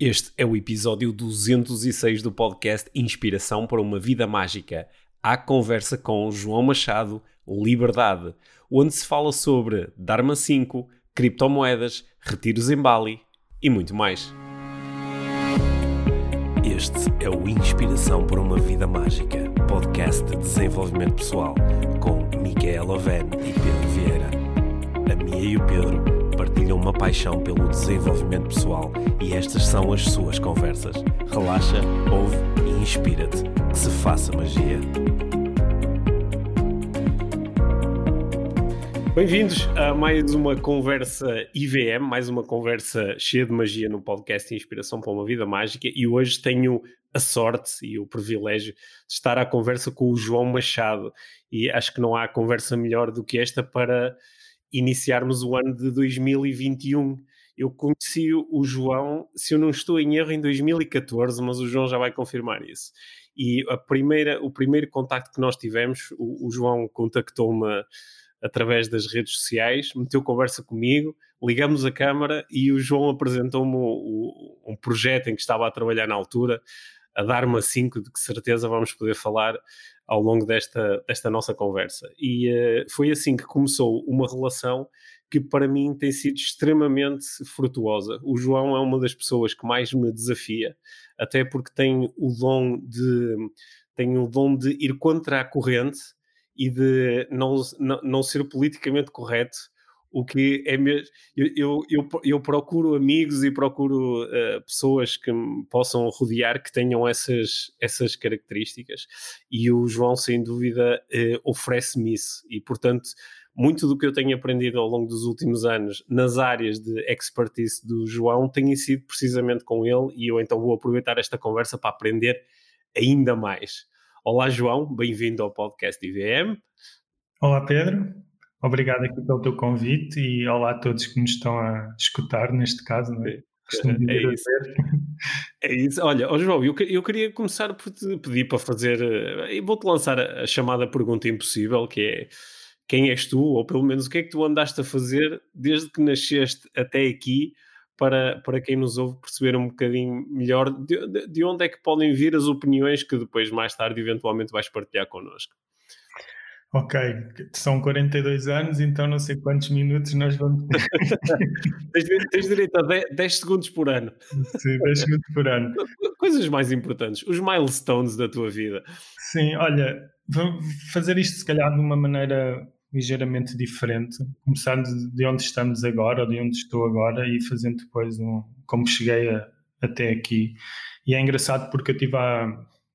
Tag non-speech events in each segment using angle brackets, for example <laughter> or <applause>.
Este é o episódio 206 do podcast Inspiração para uma Vida Mágica. A conversa com João Machado, Liberdade, onde se fala sobre Dharma 5, criptomoedas, retiros em Bali e muito mais. Este é o Inspiração para uma Vida Mágica, podcast de desenvolvimento pessoal, com Micaela Oven e Pedro Vieira. A Mia e o Pedro partilham uma paixão pelo desenvolvimento pessoal e estas são as suas conversas. Relaxa, ouve e inspira-te. Que se faça magia. Bem-vindos a mais uma conversa IVM, mais uma conversa cheia de magia no podcast Inspiração para uma Vida Mágica. E hoje tenho a sorte e o privilégio de estar à conversa com o João Machado. E acho que não há conversa melhor do que esta para iniciarmos o ano de 2021. Eu conheci o João, se eu não estou em erro, em 2014, mas o João já vai confirmar isso. E a primeira, o primeiro contacto que nós tivemos, o, o João contactou-me através das redes sociais, meteu conversa comigo, ligamos a câmara e o João apresentou-me um projeto em que estava a trabalhar na altura, a dar-me a 5, de que certeza vamos poder falar ao longo desta, desta nossa conversa. E uh, foi assim que começou uma relação que para mim tem sido extremamente frutuosa. O João é uma das pessoas que mais me desafia, até porque tem o dom de tem o dom de ir contra a corrente e de não, não, não ser politicamente correto o que é mesmo. Eu, eu, eu, procuro amigos e procuro uh, pessoas que me possam rodear que tenham essas, essas características, e o João, sem dúvida, uh, oferece-me isso, e portanto. Muito do que eu tenho aprendido ao longo dos últimos anos nas áreas de expertise do João tem sido precisamente com ele, e eu então vou aproveitar esta conversa para aprender ainda mais. Olá, João, bem-vindo ao podcast IVM. Olá, Pedro. Obrigado aqui pelo teu convite e olá a todos que nos estão a escutar, neste caso, não é? é, é isso. é isso. Olha, oh João, eu, eu queria começar por te pedir para fazer. Eh, e vou-te lançar a, a, chamada pergunta impossível, que é quem és tu, ou pelo menos o que é que tu andaste a fazer desde que nasceste até aqui, para, para quem nos ouve perceber um bocadinho melhor de, de, de onde é que podem vir as opiniões que depois, mais tarde, eventualmente vais partilhar connosco. Ok, são 42 anos, então não sei quantos minutos nós vamos <laughs> tens, tens direito a 10, 10, segundos por ano. Sim, 10 segundos por ano. <laughs> Coisas mais importantes, os milestones da tua vida. Sim, olha, vou fazer isto se calhar de uma maneira ligeiramente diferente, começando de onde estamos agora, ou de onde estou agora, e fazendo depois um, como cheguei a, até aqui. E é engraçado porque eu tive a,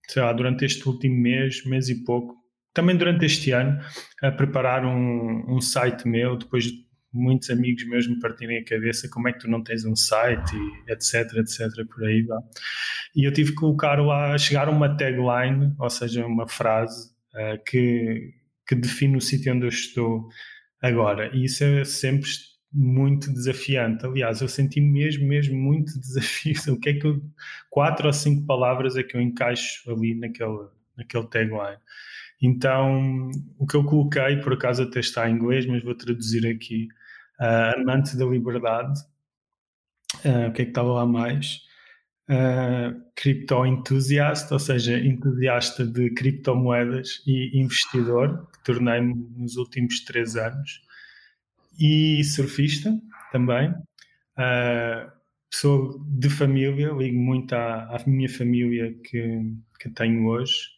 sei lá, durante este último mês, mês e pouco, também durante este ano, a preparar um, um site meu, depois de muitos amigos meus me partirem a cabeça como é que tu não tens um site e etc, etc, por aí vá. E eu tive que colocar lá, chegar a uma tagline, ou seja, uma frase uh, que, que define o sítio onde eu estou agora. E isso é sempre muito desafiante. Aliás, eu senti mesmo, mesmo muito <laughs> desafio. O que é que eu, quatro ou cinco palavras é que eu encaixo ali naquele, naquele tagline. Então, o que eu coloquei, por acaso até está em inglês, mas vou traduzir aqui, uh, amante da liberdade, uh, o que é que estava lá mais? Uh, cripto entusiasta, ou seja, entusiasta de criptomoedas e investidor, que tornei-me nos últimos três anos, e surfista também. Uh, pessoa de família, ligo muito à, à minha família que, que tenho hoje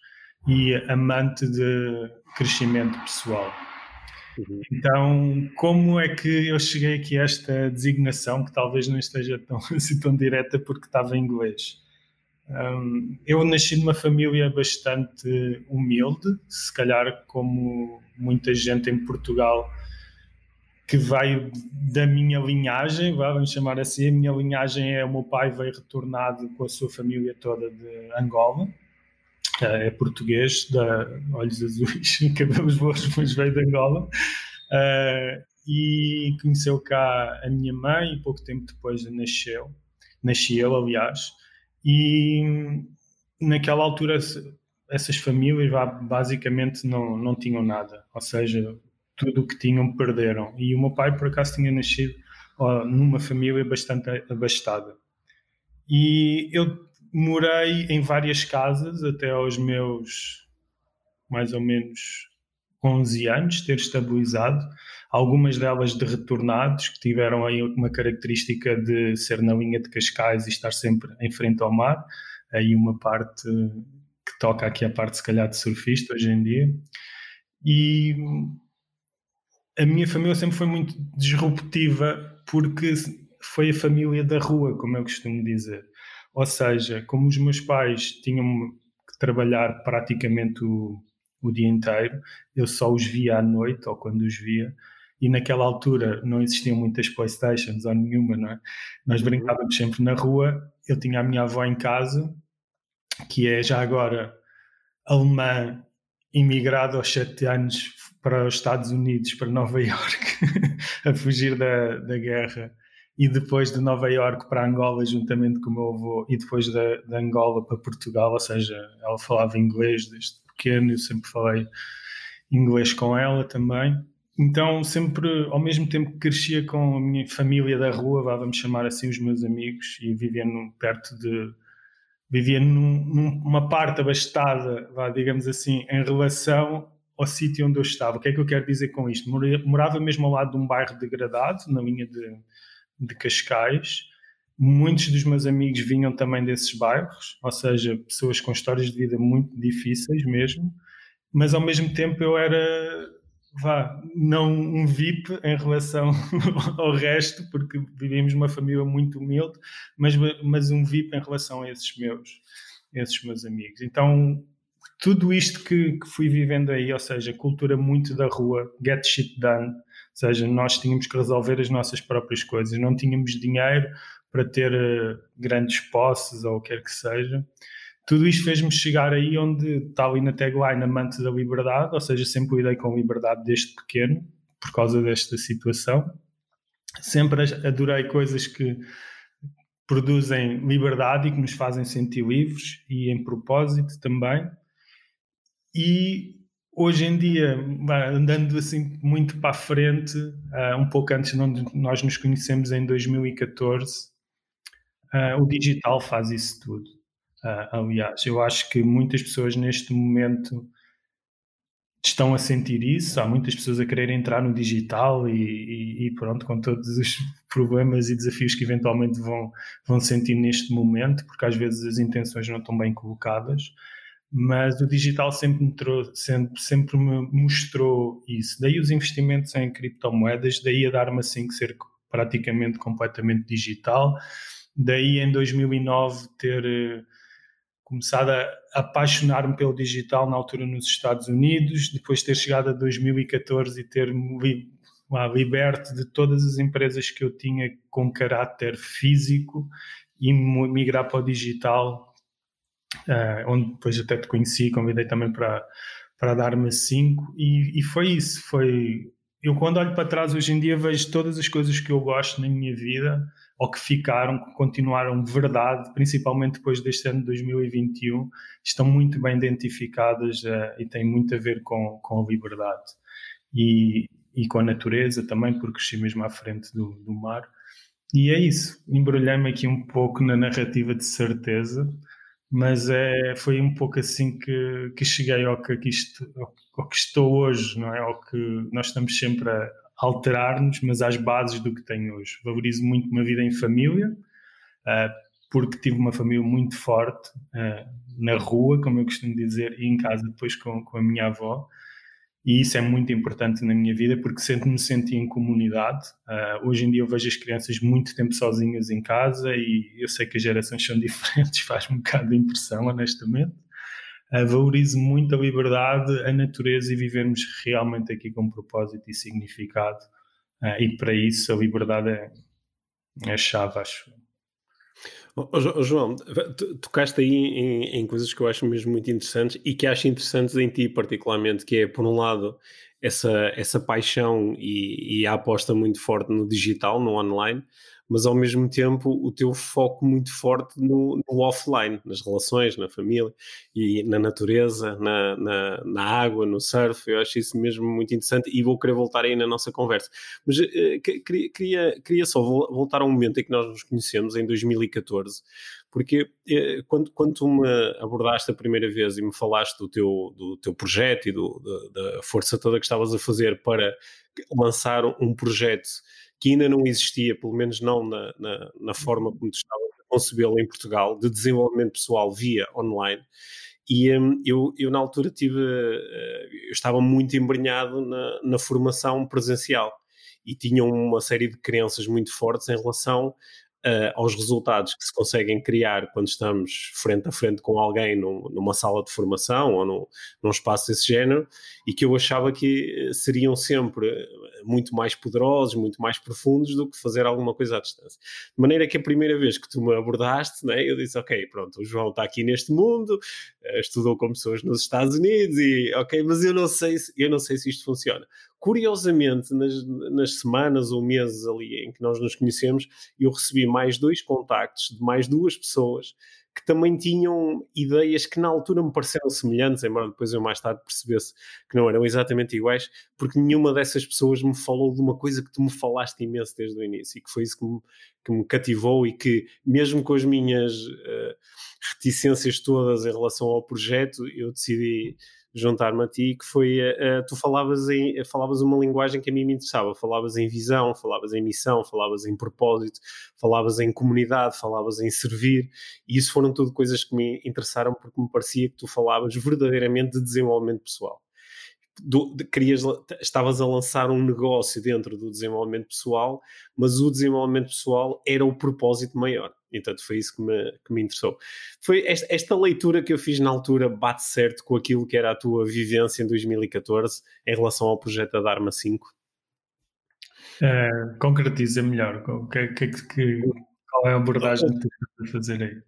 e amante de crescimento pessoal. Uhum. Então, como é que eu cheguei aqui a esta designação, que talvez não esteja tão, <laughs> assim, tão direta porque estava em inglês? Um, eu nasci numa família bastante humilde, se calhar como muita gente em Portugal que veio da minha linhagem, vamos chamar assim, a minha linhagem é o meu pai veio retornado com a sua família toda de Angola, é português, da olhos azuis, cabelos voos, mas veio de Angola. Uh, e conheceu cá a minha mãe e pouco tempo depois nasceu. Nasci ele, aliás. E naquela altura essas famílias basicamente não, não tinham nada. Ou seja, tudo o que tinham perderam. E o meu pai, por acaso, tinha nascido numa família bastante abastada. E eu morei em várias casas até aos meus mais ou menos 11 anos, ter estabilizado. Algumas delas de retornados, que tiveram aí uma característica de ser na linha de Cascais e estar sempre em frente ao mar. Aí uma parte que toca aqui a parte, se calhar, de surfista hoje em dia. E a minha família sempre foi muito disruptiva porque foi a família da rua, como eu costumo dizer. Ou seja, como os meus pais tinham que trabalhar praticamente o, o dia inteiro, eu só os via à noite ou quando os via. E naquela altura não existiam muitas Playstations ou nenhuma, não é? Nós uhum. brincávamos sempre na rua. Eu tinha a minha avó em casa, que é já agora alemã, imigrada aos sete anos para os Estados Unidos, para Nova <laughs> York, a fugir da, da guerra e depois de Nova York para Angola, juntamente com o meu avô, e depois da, de Angola para Portugal, ou seja, ela falava inglês desde pequeno, eu sempre falei inglês com ela também. Então, sempre, ao mesmo tempo que crescia com a minha família da rua, vamos chamar assim os meus amigos, e vivia perto de. vivia num, numa parte abastada, vá, digamos assim, em relação ao sítio onde eu estava. O que é que eu quero dizer com isto? Morava mesmo ao lado de um bairro degradado, na linha de, de Cascais. Muitos dos meus amigos vinham também desses bairros, ou seja, pessoas com histórias de vida muito difíceis mesmo, mas ao mesmo tempo eu era, vá, não um VIP em relação <laughs> ao resto, porque vivíamos uma família muito humilde, mas, mas um VIP em relação a esses meus, esses meus amigos. Então, tudo isto que, que fui vivendo aí, ou seja, cultura muito da rua, get shit done, seja, nós tínhamos que resolver as nossas próprias coisas, não tínhamos dinheiro para ter uh, grandes posses ou o que quer que seja. Tudo isto fez-me chegar aí onde está ali na tagline amante da liberdade, ou seja, sempre lidei com liberdade desde pequeno, por causa desta situação. Sempre adorei coisas que produzem liberdade e que nos fazem sentir livres e em propósito também. E hoje em dia, andando assim muito para a frente, uh, um pouco antes de nós nos conhecemos em 2014, uh, ah, o digital faz isso tudo. Uh, aliás, eu acho que muitas pessoas neste momento estão a sentir isso. Há muitas pessoas a querer entrar no digital e, e, e, pronto, com todos os problemas e desafios que eventualmente vão, vão sentir neste momento, porque às vezes as intenções não estão bem colocadas mas o digital sempre me, trouxe, sempre, sempre me mostrou isso. Daí os investimentos em criptomoedas, daí a Dharma 5 ser praticamente completamente digital, daí em 2009 ter eh, começado a apaixonar-me pelo digital na altura nos Estados Unidos, depois ter chegado a 2014 e ter me liberto de todas as empresas que eu tinha com caráter físico e migrar para o digital uh, onde depois até te conheci, convidei também para, para dar-me 5 e, e foi isso, foi... Eu quando olho para trás hoje em dia vejo todas as coisas que eu gosto na minha vida ou que ficaram, que continuaram verdade, principalmente depois deste ano de 2021, estão muito bem identificadas uh, e têm muito a ver com, com a liberdade. E, e com a natureza também, porque cresci mesmo à frente do, do mar. E é isso, embrulhei-me aqui um pouco na narrativa de certeza, mas é, foi um pouco assim que, que cheguei ao que, estou, ao que estou hoje, não é? Ao que nós estamos sempre a alterar-nos, mas às bases do que tenho hoje. Valorizo muito uma vida em família, uh, porque tive uma família muito forte uh, na rua, como eu costumo dizer, e em casa depois com, com a minha avó e isso é muito importante na minha vida porque sempre me senti em comunidade. Uh, hoje em dia eu vejo as crianças muito tempo sozinhas em casa e eu sei que as gerações são <laughs> diferentes, faz-me um bocado de impressão, honestamente. Uh, valorizo muito a liberdade, a natureza e vivermos realmente aqui com propósito e significado. Uh, e para isso a liberdade é, é chave, acho. Oh, João, tocaste aí em, em, coisas que eu acho mesmo muito interessantes e que acho interessantes em ti particularmente, que é, por um lado, essa, essa paixão e, e a aposta muito forte no digital, no online, mas ao mesmo tempo o teu foco muito forte no, no offline, nas relações, na família e na natureza, na, na, na, água, no surf. Eu acho isso mesmo muito interessante e vou querer voltar aí na nossa conversa. Mas uh, queria, queria só voltar a um momento em que nós nos conhecemos, em 2014, porque eh, quando, quando tu me abordaste a primeira vez e me falaste do teu, do teu projeto e do, da, da força toda que estavas a fazer para lançar um projeto que ainda não existia, pelo menos não na, na, na forma como tu estavas a concebê-lo em Portugal, de desenvolvimento pessoal via online. E um, eu, eu, na altura, tive, uh, estava muito embrenhado na, na formação presencial e tinha uma série de crenças muito fortes em relação uh, aos resultados que se conseguem criar quando estamos frente a frente com alguém num, numa sala de formação ou num, num espaço desse género e que eu achava que seriam sempre muito mais poderosos, muito mais profundos do que fazer alguma coisa à distância. De maneira que a primeira vez que tu me abordaste, né, eu disse, ok, pronto, o João está aqui neste mundo, estudou com pessoas nos Estados Unidos e, ok, mas eu não sei, eu não sei se isto funciona. Curiosamente, nas, nas, semanas ou meses ali em que nós nos conhecemos, eu recebi mais dois contactos de mais duas pessoas que também tinham ideias que na altura me pareceram semelhantes, embora depois eu mais tarde percebesse que não eram exatamente iguais, porque nenhuma dessas pessoas me falou de uma coisa que tu me falaste imenso desde o início, e que foi isso que me, que me cativou e que, mesmo com as minhas uh, reticências todas em relação ao projeto, eu decidi juntar-me a ti, que foi, uh, tu falavas, em, falavas uma linguagem que a mim me interessava, falavas em visão, falavas em missão, falavas em propósito, falavas em comunidade, falavas em servir, e isso foram tudo coisas que me interessaram porque me parecia que tu falavas verdadeiramente de desenvolvimento pessoal. Do, de, querias, estavas a lançar um negócio dentro do desenvolvimento pessoal, mas o desenvolvimento pessoal era o propósito maior. Então foi isso que me, que me interessou. Foi esta, esta, leitura que eu fiz na altura bate certo com aquilo que era a tua vivência em 2014 em relação ao projeto da Dharma 5? É, concretiza melhor. Que, que, que, qual é a abordagem que tu estás a fazer aí?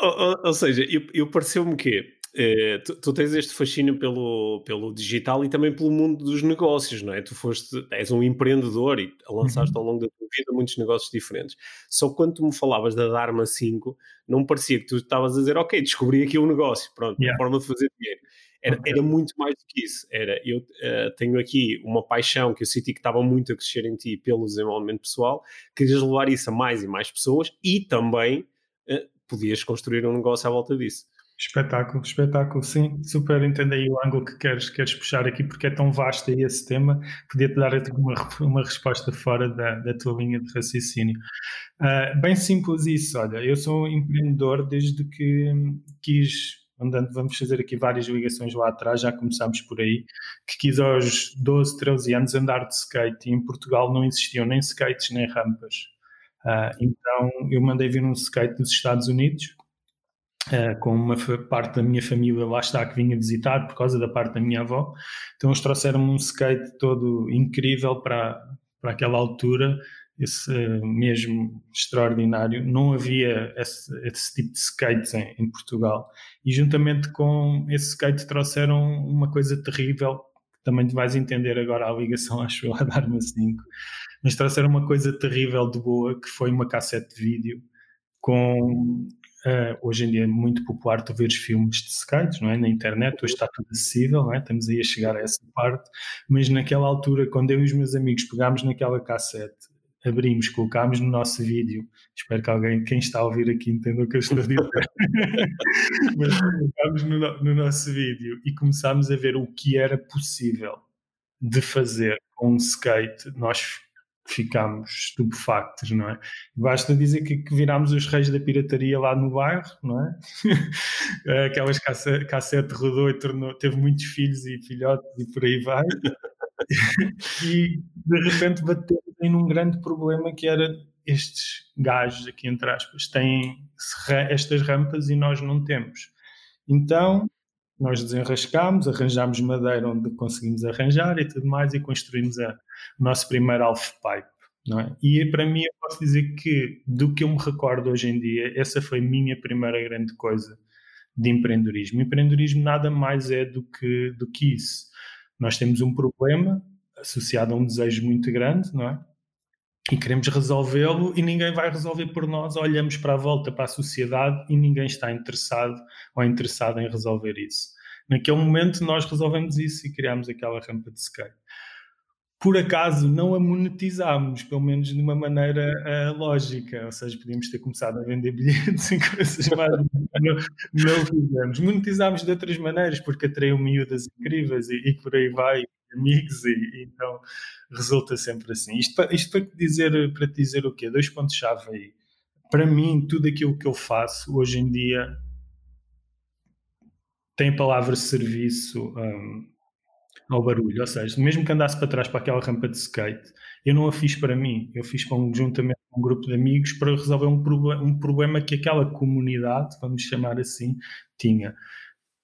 Ou, ou, ou seja, eu, eu pareceu-me que eh, tu, tu, tens este fascínio pelo, pelo digital e também pelo mundo dos negócios, não é? Tu foste, és um empreendedor e lançaste uhum. ao longo da tua vida muitos negócios diferentes. Só quando tu me falavas da Dharma 5, não parecia que tu estavas a dizer, ok, descobri aqui um negócio, pronto, yeah. uma forma de fazer dinheiro. Era, okay. era, muito mais do que isso. Era, eu uh, tenho aqui uma paixão que eu senti que estava muito a crescer em ti pelo desenvolvimento pessoal, querias levar isso a mais e mais pessoas e também uh, podias construir um negócio à volta disso. Espetáculo, espetáculo, sim, super entendo aí o ângulo que queres, queres puxar aqui, porque é tão vasto aí esse tema, podia-te dar uma, uma resposta fora da, da tua linha de raciocínio. Uh, bem simples isso, olha, eu sou empreendedor desde que quis, andando, vamos fazer aqui várias ligações lá atrás, já começámos por aí, que quis aos 12, 13 anos andar de skate, e em Portugal não existiam nem skates nem rampas. Uh, então eu mandei vir um skate dos Estados Unidos, Uh, com uma parte da minha família lá está que vinha visitar por causa da parte da minha avó. Então eles trouxeram um skate todo incrível para, para aquela altura, esse uh, mesmo extraordinário. Não havia esse, esse tipo de skates em, em, Portugal. E juntamente com esse skate trouxeram uma coisa terrível, que também te vais entender agora a ligação, <laughs> acho eu, a dar-me 5. Mas trouxeram uma coisa terrível de boa, que foi uma cassete de vídeo com Uh, hoje em dia é muito popular tu veres filmes de skate, não é? Na internet, hoje está tudo acessível, não é? Estamos aí a chegar a essa parte, mas naquela altura, quando eu e os meus amigos pegámos naquela cassete, abrimos, colocámos no nosso vídeo, espero que alguém, quem está a ouvir aqui entenda o que eu estou a dizer, <laughs> mas colocámos no, no nosso vídeo e começámos a ver o que era possível de fazer com um skate, nós ficámos estupefactos, não é? Basta dizer que, que virámos os reis da pirataria lá no bairro, não é? <laughs> Aquelas cassete, cassete rodou e tornou, teve muitos filhos e filhotes e por aí vai. <laughs> e de repente batemos em um grande problema que era estes gajos aqui entre aspas têm estas rampas e nós não temos. Então nós desenrascámos, arranjámos madeira onde conseguimos arranjar e tudo mais e construímos a, o nosso primeiro half pipe. Não é? E para mim eu posso dizer que do que eu me recordo hoje em dia, essa foi a minha primeira grande coisa de empreendedorismo. Empreendedorismo nada mais é do que, do que isso. Nós temos um problema associado a um desejo muito grande, não é? e queremos resolvê-lo e ninguém vai resolver por nós. Olhamos para a volta, para a sociedade e ninguém está interessado ou interessado em resolver isso. Naquele momento nós resolvemos isso e criamos aquela rampa de skate por acaso não a monetizámos, pelo menos de uma maneira uh, lógica, ou seja, podíamos ter começado a vender <laughs> bilhetes e coisas mais, não, não fizemos. Monetizámos de outras maneiras, porque atraiu miúdas incríveis e, e por aí vai, amigos, e, e, então resulta sempre assim. Isto, para, isto para, dizer, para te dizer o quê? Dois pontos-chave aí. Para mim, tudo aquilo que eu faço hoje em dia tem a palavra serviço um, ao barulho. Ou seja, mesmo que andasse para trás para aquela rampa de skate, eu não a fiz para mim, eu fiz para um, juntamente com um grupo de amigos para resolver um, um problema que aquela comunidade, vamos chamar assim, tinha.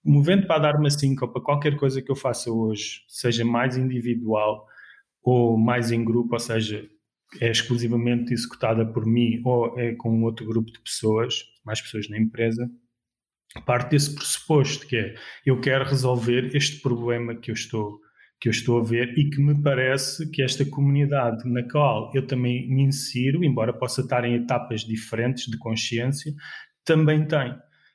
Movendo para dar-me assim, ou para qualquer coisa que eu faça hoje, seja mais individual ou mais em grupo, ou seja, é exclusivamente executada por mim ou é com outro grupo de pessoas, mais pessoas na empresa, parte desse pressuposto que é eu quero resolver este problema que eu estou que eu estou a ver e que me parece que esta comunidade na qual eu também me insiro, embora possa estar em etapas diferentes de consciência, também tem.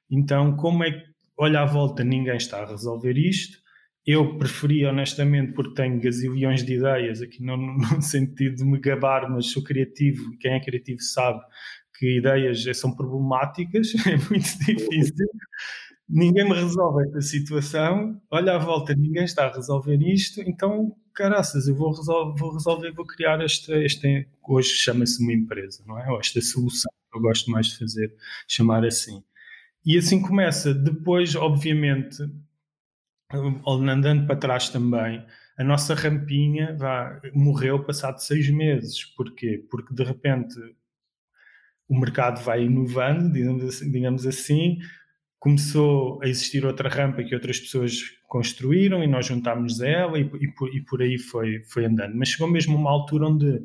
Então, como é que, olha à volta, ninguém está a resolver isto, eu preferia, honestamente, porque tenho gazilhões de ideias, aqui não <laughs> no sentido de me gabar, mas sou criativo, quem é criativo sabe que ideias são problemáticas, <laughs> é muito difícil. Ninguém me resolve esta situação, olha à volta, ninguém está a resolver isto, então, caraças, eu vou, resolver, vou resolver, vou criar esta, esta hoje chama-se uma empresa, não é? Ou esta solução, eu gosto mais de fazer, chamar assim. E assim começa. Depois, obviamente, andando para trás também, a nossa rampinha vá, morreu passado seis meses. Porquê? Porque de repente o mercado vai inovando, digamos assim, digamos assim, começou a existir outra rampa que outras pessoas construíram e nós juntámos a ela e, e, por, e por aí foi, foi andando. Mas chegou mesmo uma altura onde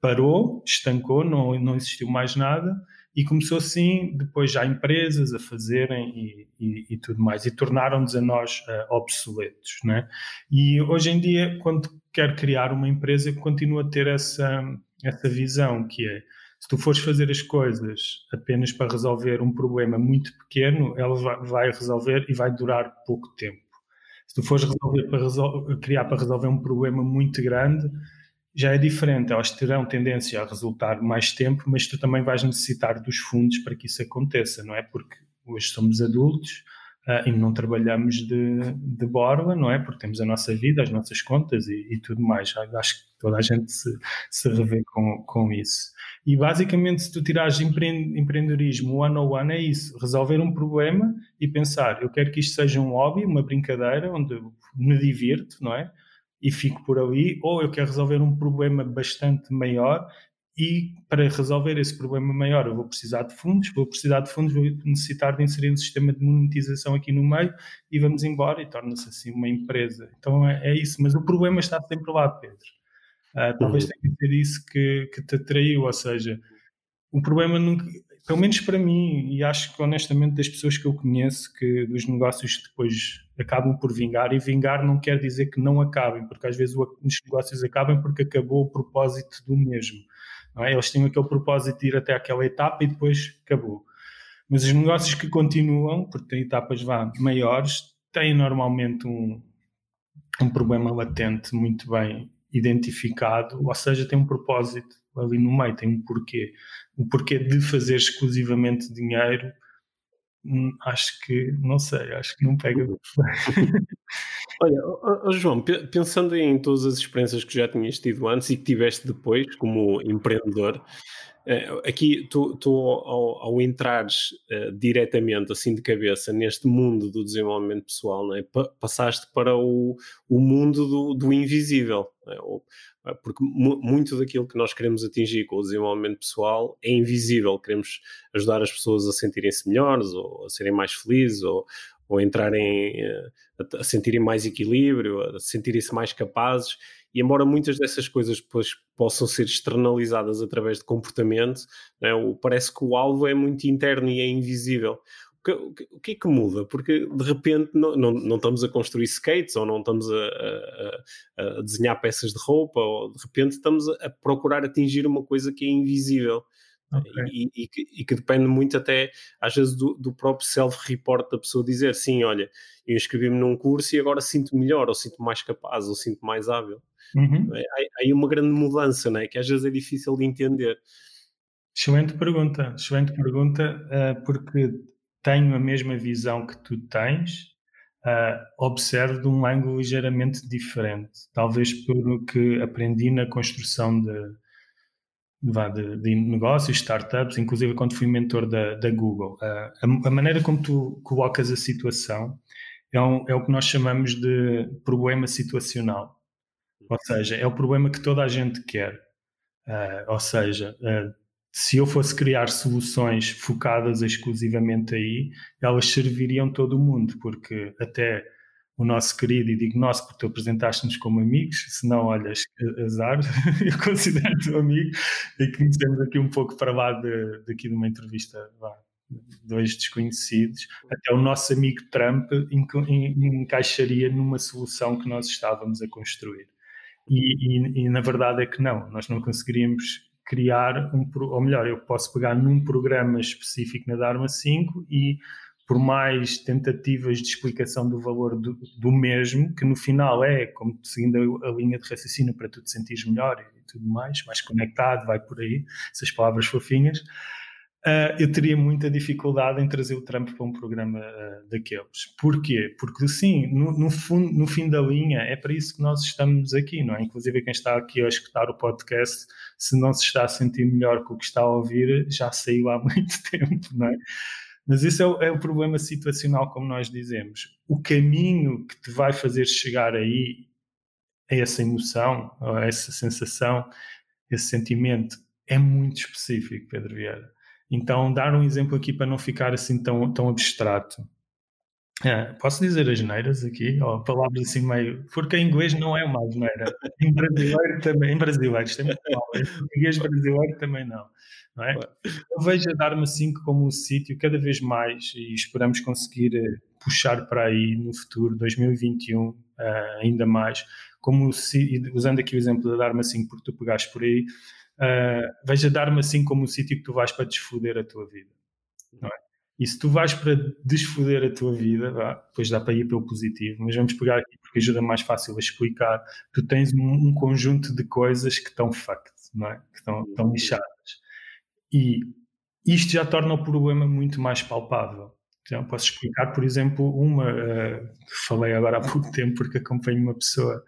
parou, estancou, não, não existiu mais nada e começou assim depois já empresas a fazerem e, e, e tudo mais e tornaram-nos a nós uh, obsoletos, né? E hoje em dia quando quero criar uma empresa continuo a ter essa essa visão que é se tu fores fazer as coisas apenas para resolver um problema muito pequeno, ela vai resolver e vai durar pouco tempo. Se tu fores resolver para resol criar para resolver um problema muito grande, já é diferente. Elas terão tendência a resultar mais tempo, mas tu também vais necessitar dos fundos para que isso aconteça, não é? Porque hoje somos adultos uh, e não trabalhamos de, de borla, não é? Porque temos a nossa vida, as nossas contas e, e tudo mais. Acho que toda a gente se, se revê com, com isso. E basicamente, se tu tirares empreendedorismo one on one, é isso: resolver um problema e pensar, eu quero que isto seja um hobby, uma brincadeira, onde me divirto, não é? E fico por ali, ou eu quero resolver um problema bastante maior e para resolver esse problema maior eu vou precisar de fundos, vou precisar de fundos, vou necessitar de inserir um sistema de monetização aqui no meio e vamos embora e torna-se assim uma empresa. Então é, é, isso, mas o problema está sempre lá, Pedro. Uh, talvez uhum. tenha sido isso que, que te atraiu, ou seja, o problema nunca, pelo menos para mim, e acho que honestamente das pessoas que eu conheço, que dos negócios que depois acabam por vingar, e vingar não quer dizer que não acabem, porque às vezes os negócios acabam porque acabou o propósito do mesmo. É? Eles tinham aquele propósito de ir até aquela etapa e depois acabou. Mas os negócios que continuam, porque têm etapas vá, maiores, têm normalmente um, um problema latente muito bem identificado, ou seja, tem um propósito ali no meio, tem um porquê. O porquê de fazer exclusivamente dinheiro, acho que, não sei, acho que não pega. <laughs> Olha, oh, João, pensando em todas as experiências que já tinhas tido antes e que tiveste depois como empreendedor, eh, aqui tu, tu ao, ao entrares uh, diretamente, assim de cabeça, neste mundo do desenvolvimento pessoal, é? passaste para o, o mundo do, do invisível, é? Porque muito daquilo que nós queremos atingir com o desenvolvimento pessoal é invisível. Queremos ajudar as pessoas a sentirem-se melhores, ou a serem mais felizes, ou, ou entrarem eh, a sentirem mais equilíbrio, a sentirem-se mais capazes. E embora muitas dessas coisas depois possam ser externalizadas através de comportamento, né, parece que o alvo é muito interno e é invisível. O que, é que muda? Porque de repente não, não, não estamos a construir skates ou não estamos a, a, a, desenhar peças de roupa ou de repente estamos a, procurar atingir uma coisa que é invisível. Okay. E, e, que, e, que, depende muito até às vezes do, do próprio self-report da pessoa dizer sim, olha, eu inscrevi-me num curso e agora sinto melhor, ou sinto mais capaz, ou sinto mais hábil. Uhum. É, há aí uma grande mudança, né? que às vezes é difícil de entender. Excelente pergunta, excelente pergunta, uh, porque tenho a mesma visão que tu tens, uh, observo de um ângulo ligeiramente diferente. Talvez porque aprendi na construção de, de, de negócios, startups, inclusive quando fui mentor da, da Google. Uh, a, a, maneira como tu colocas a situação é, um, é o que nós chamamos de problema situacional. Ou seja, é o problema que toda a gente quer. Uh, ou seja, uh, se eu fosse criar soluções focadas exclusivamente aí, elas serviriam todo o mundo, porque até o nosso querido, e digo nosso porque tu apresentaste-nos como amigos, se não, olhas, azar, <laughs> eu considero teu amigo, e conhecemos aqui um pouco para lá de, daqui de uma entrevista, vá, dois desconhecidos, até o nosso amigo Trump encaixaria numa solução que nós estávamos a construir. E, e, e, na verdade é que não, nós não conseguiríamos criar um, ou melhor, eu posso pegar num programa específico na Dharma 5 e por mais tentativas de explicação do valor do, do mesmo, que no final é, como seguindo a, linha de raciocínio para tu te sentires melhor e tudo mais, mais conectado, vai por aí, essas palavras fofinhas, Uh, eu teria muita dificuldade em trazer o Trump para um programa uh, daqueles. Porquê? Porque, sim, no, no, fundo, no fim da linha, é para isso que nós estamos aqui, não é? Inclusive, quem está aqui a escutar o podcast, se não se está a sentir melhor com o que está a ouvir, já saiu há <laughs> muito tempo, não é? Mas isso é o, é o problema situacional, como nós dizemos. O caminho que te vai fazer chegar aí, a essa emoção, a essa sensação, esse sentimento, é muito específico, Pedro Vieira então, dar um exemplo aqui para não ficar assim tão, tão abstrato. É, posso dizer as neiras aqui, ou palavras assim meio. Porque em inglês não é uma asneira. Em brasileiro também, em brasileiro. Em brasileiro também não. não é? Eu vejo a Dharma 5 como um sítio cada vez mais, e esperamos conseguir eh, puxar para aí no futuro, 2021, uh, eh, ainda mais, como usando aqui o exemplo da Dharma 5, porque tu pegaste por aí, uh, veja dar-me assim como o sítio que tu vais para desfoder a tua vida. Não é? E se tu vais para desfoder a tua vida, vá, depois dá para ir pelo positivo, mas vamos pegar aqui porque ajuda mais fácil a explicar. Tu tens um, um conjunto de coisas que estão fucked, não é? que estão, estão lixadas. E isto já torna o problema muito mais palpável. Então, posso explicar, por exemplo, uma uh, que falei agora há pouco tempo porque acompanho uma pessoa,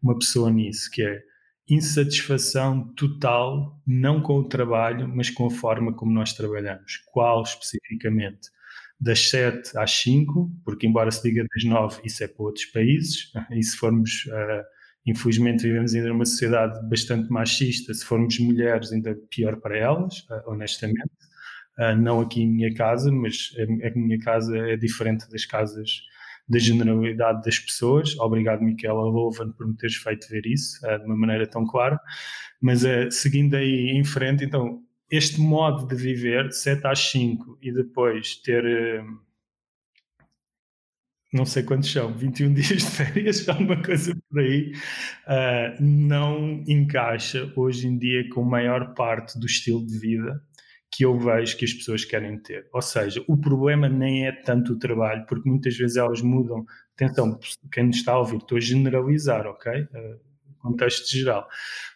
uma pessoa nisso, que é insatisfação total, não com o trabalho, mas com a forma como nós trabalhamos. Qual especificamente? Das 7 às 5, porque embora se diga das 9, isso é para outros países, e se formos, uh, infelizmente vivemos ainda numa sociedade bastante machista, se formos mulheres ainda pior para elas, uh, honestamente. Uh, não aqui em minha casa, mas a minha casa é diferente das casas da generalidade das pessoas. Obrigado, Miquela Louvan, por me teres feito ver isso uh, de uma maneira tão clara. Mas uh, seguindo aí em frente, então, este modo de viver de 7 às 5 e depois ter. Uh, não sei quantos são, 21 <laughs> dias de férias, alguma coisa por aí, uh, não encaixa hoje em dia com a maior parte do estilo de vida que eu vejo que as pessoas querem ter. Ou seja, o problema nem é tanto o trabalho, porque muitas vezes elas mudam. Atenção, quem está a ouvir, estou a generalizar, ok? Uh, contexto geral.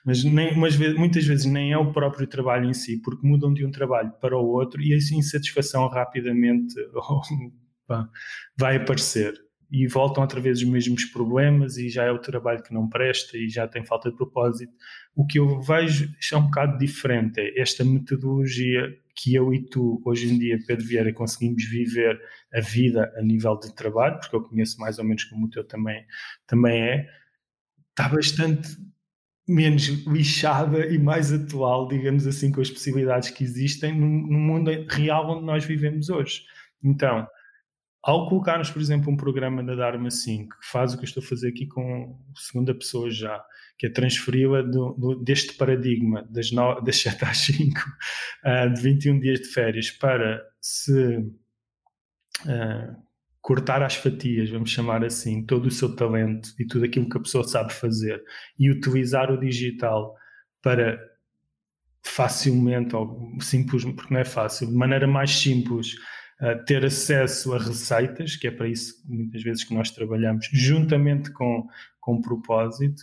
Mas, nem, mas muitas vezes nem é o próprio trabalho em si, porque mudam de um trabalho para o outro e a insatisfação rapidamente <laughs> vai aparecer e voltam outra vez os mesmos problemas e já é o trabalho que não presta e já tem falta de propósito. O que eu vejo é um bocado diferente, é esta metodologia que eu e tu, hoje em dia, Pedro Vieira, conseguimos viver a vida a nível de trabalho, porque eu conheço mais ou menos como o teu também, também é, está bastante menos lixada e mais atual, digamos assim, com as possibilidades que existem no, no mundo real onde nós vivemos hoje. Então, ao colocarmos, por exemplo, um programa na Dharma 5, que faz o que eu estou a fazer aqui com segunda pessoa já, que é transferi-la deste paradigma das, no, das 7 às 5, uh, <laughs> de 21 dias de férias, para se uh, cortar às fatias, vamos chamar assim, todo o seu talento e tudo aquilo que a pessoa sabe fazer e utilizar o digital para facilmente, ou simples, porque não é fácil, de maneira mais simples, ter acesso a receitas, que é para isso muitas vezes que nós trabalhamos, juntamente com, com propósito,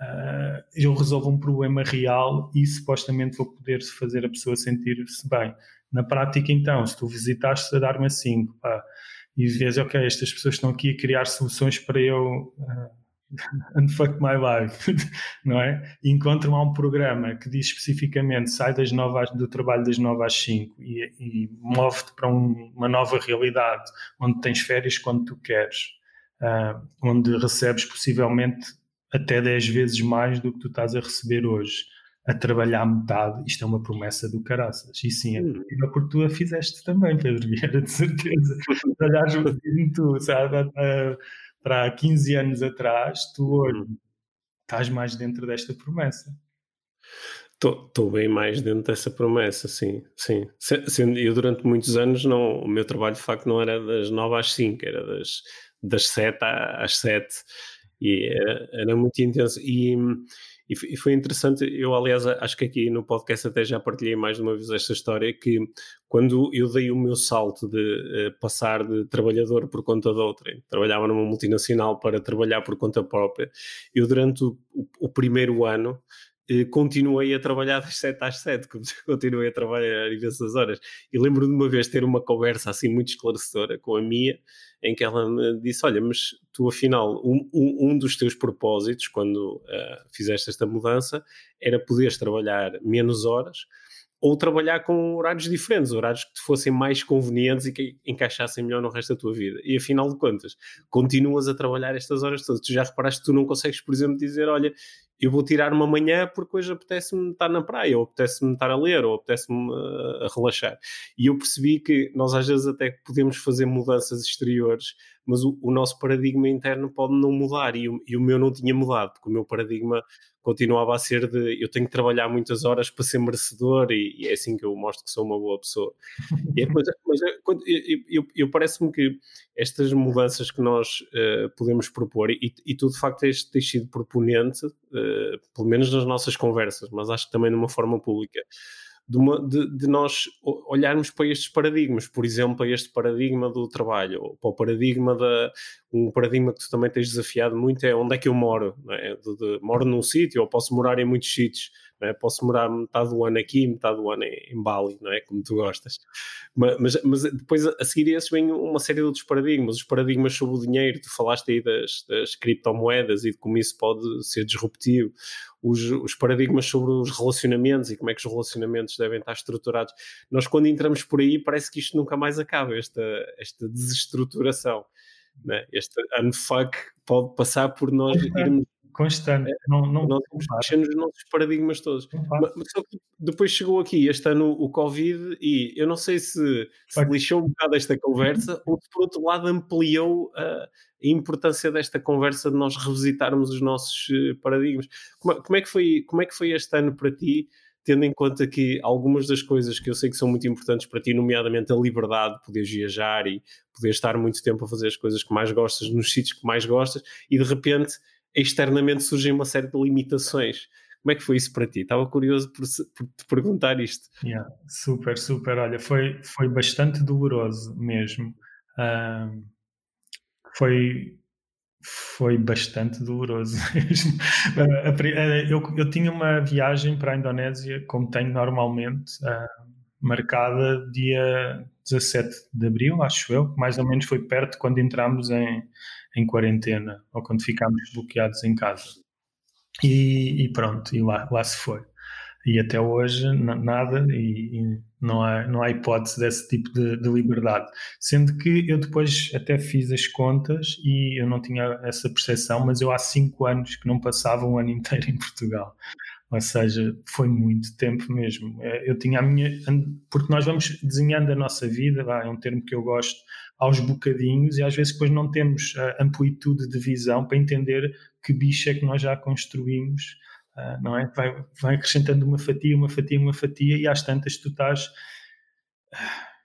uh, eu resolvo um problema real e supostamente vou poder fazer a pessoa sentir-se bem. Na prática, então, se tu visitaste a dar-me 5 e vês, ok, estas pessoas estão aqui a criar soluções para eu uh, <laughs> unfuck my life, <laughs> não é? Encontram lá um programa que diz especificamente sai das novas do trabalho das 9 às 5 e, e move-te para um, uma nova realidade onde tens férias quando tu queres, uh, onde recebes possivelmente até 10 vezes mais do que tu estás a receber hoje a trabalhar metade, isto é uma promessa do caraças. E sim, é hum. porque tu a fizeste também, Pedro Vieira, de certeza. <laughs> Olhares um tu, sabe? Para 15 anos atrás, tu hoje hum. estás mais dentro desta promessa. Estou bem mais dentro dessa promessa, sim, sim. Sendo, eu durante muitos anos não, o meu trabalho de facto não era das 9 às 5, era das, das 7 às 7 e era, era muito intenso. E, e, foi interessante, eu aliás acho que aqui no podcast até já partilhei mais de uma vez esta história, que quando eu dei o meu salto de uh, passar de trabalhador por conta de outra, trabalhava numa multinacional para trabalhar por conta própria, eu durante o, o, o primeiro ano continuei a trabalhar das 7 às 7, <laughs> continuei a trabalhar imensas horas. E lembro de uma vez ter uma conversa assim muito esclarecedora com a Mia, em que ela me disse: Olha, mas tu afinal, um, um, um dos teus propósitos quando uh, fizeste esta mudança era poderes trabalhar menos horas ou trabalhar com horários diferentes, horários que te fossem mais convenientes e que encaixassem melhor no resto da tua vida. E afinal de contas, continuas a trabalhar estas horas todas. Tu já reparaste que tu não consegues, por exemplo, dizer: Olha, eu vou tirar uma manhã porque hoje apetece-me estar na praia, ou apetece-me estar a ler, ou apetece-me a relaxar. E eu percebi que nós às vezes até podemos fazer mudanças exteriores, mas o, o nosso paradigma interno pode não mudar, e o, e o, meu não tinha mudado, porque o meu paradigma continuava a ser de eu tenho que trabalhar muitas horas para ser merecedor, e, e é assim que eu mostro que sou uma boa pessoa. É, mas, mas é, eu, eu, eu parece-me que estas mudanças que nós uh, podemos propor, e, e tu de facto tens, tens sido proponente, uh, pelo menos nas nossas conversas, mas acho que também de uma forma pública, de, uma, de, de, nós olharmos para estes paradigmas, por exemplo, para este paradigma do trabalho, ou para o paradigma da. Um paradigma que tu também tens desafiado muito é onde é que eu moro, é? de, moro num sítio, ou posso morar em muitos sítios é? Posso morar metade do ano aqui, metade do ano em, Bali, não é? Como tu gostas. Mas, mas, mas depois a seguir esses vem uma série de outros paradigmas, os paradigmas sobre o dinheiro, tu falaste aí das, das criptomoedas e de como isso pode ser disruptivo, os, os, paradigmas sobre os relacionamentos e como é que os relacionamentos devem estar estruturados. Nós, quando entramos por aí, parece que isto nunca mais acaba, esta, esta desestruturação. Né? Este unfuck pode passar por nós irmos constante. É, não, não, nós mexemos nos nossos paradigmas todos. Mas, depois chegou aqui este ano o Covid e eu não sei se, se lixou um bocado esta conversa ou se por outro lado ampliou a, a importância desta conversa de nós revisitarmos os nossos eh, paradigmas. Como, como, é que foi, como é que foi este ano para ti? Tendo em conta que algumas das coisas que eu sei que são muito importantes para ti, nomeadamente a liberdade, poder viajar e poder estar muito tempo a fazer as coisas que mais gostas, nos sítios que mais gostas, e de repente externamente surgem uma série de limitações. Como é que foi isso para ti? Estava curioso por, por te perguntar isto. Yeah, super, super. Olha, foi, foi bastante doloroso mesmo. Uh, foi, foi bastante doloroso <laughs> mesmo. Uh, eu, eu tinha uma viagem para a Indonésia, como tenho normalmente, uh, marcada dia 17 de abril, acho eu, mais ou menos foi perto quando entramos em, em quarentena ou quando ficámos bloqueados em casa. E, e, pronto, e lá, lá se foi. E até hoje nada, e, e, não, há, não há hipótese desse tipo de, de, liberdade. Sendo que eu depois até fiz as contas e eu não tinha essa percepção, mas eu há cinco anos que não passava um ano <laughs> inteiro em Portugal. Ou seja, foi muito tempo mesmo. É, eu tinha a minha. Porque nós vamos desenhando a nossa vida, é um termo que eu gosto, aos bocadinhos, e às vezes depois não temos a amplitude de visão para entender que bicho é que nós já construímos, ah, não é? Vai, vai acrescentando uma fatia, uma fatia, uma fatia, e às tantas tu estás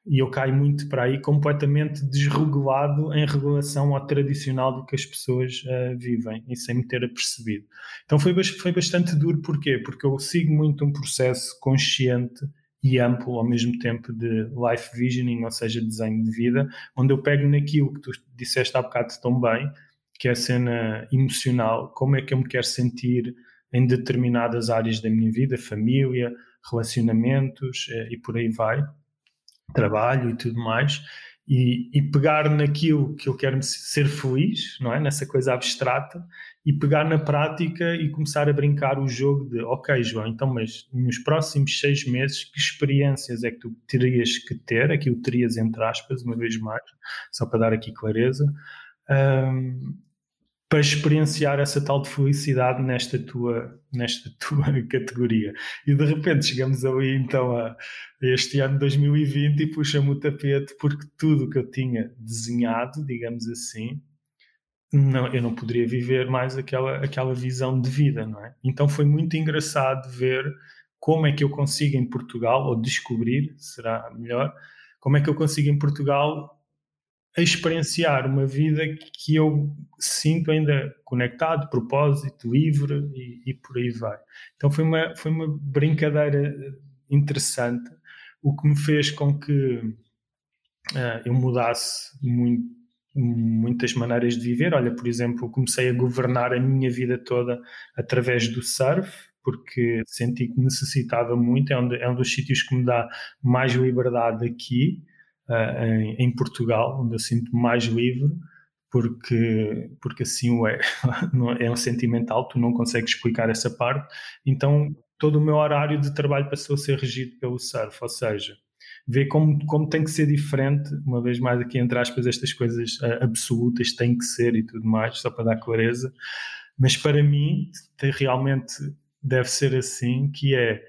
e eu caio muito para aí completamente desregulado em relação ao tradicional do que as pessoas uh, vivem e sem me ter apercebido. Então foi, foi bastante duro, porquê? Porque eu sigo muito um processo consciente e amplo ao mesmo tempo de life visioning, ou seja, desenho de vida, onde eu pego naquilo que tu disseste há bocado tão bem, que é a cena emocional, como é que eu me quero sentir em determinadas áreas da minha vida, família, relacionamentos eh, e por aí vai, trabalho e tudo mais, e, e, pegar naquilo que eu quero ser feliz, não é? Nessa coisa abstrata, e pegar na prática e começar a brincar o jogo de, ok, João, então, mas nos próximos seis meses, que experiências é que tu terias que ter? Aqui o terias entre aspas, uma vez mais, só para dar aqui clareza. Um, para experienciar essa tal de felicidade nesta tua, nesta <laughs> tua categoria. E de repente chegamos ali então a este ano 2020 e puxa-me o tapete porque tudo que eu tinha desenhado, digamos assim, não, eu não poderia viver mais aquela, aquela visão de vida, não é? Então foi muito engraçado ver como é que eu consigo em Portugal, ou descobrir, será melhor, como é que eu consigo em Portugal experienciar uma vida que eu sinto ainda conectado, propósito, livre e, e, por aí vai. Então foi uma, foi uma brincadeira interessante, o que me fez com que uh, eu mudasse muito, muitas maneiras de viver. Olha, por exemplo, comecei a governar a minha vida toda através do surf, porque senti que necessitava muito, é um, é um dos sítios que me dá mais liberdade aqui uh, em, em, Portugal, onde eu sinto mais livre, porque, porque assim o é. <laughs> é um sentimental, tu não consegues explicar essa parte. Então, todo o meu horário de trabalho passou a ser regido pelo surf, ou seja, vê como, como tem que ser diferente, uma vez mais aqui entre aspas, estas coisas uh, absolutas têm que ser e tudo mais, só para dar clareza. Mas para mim, realmente deve ser assim, que é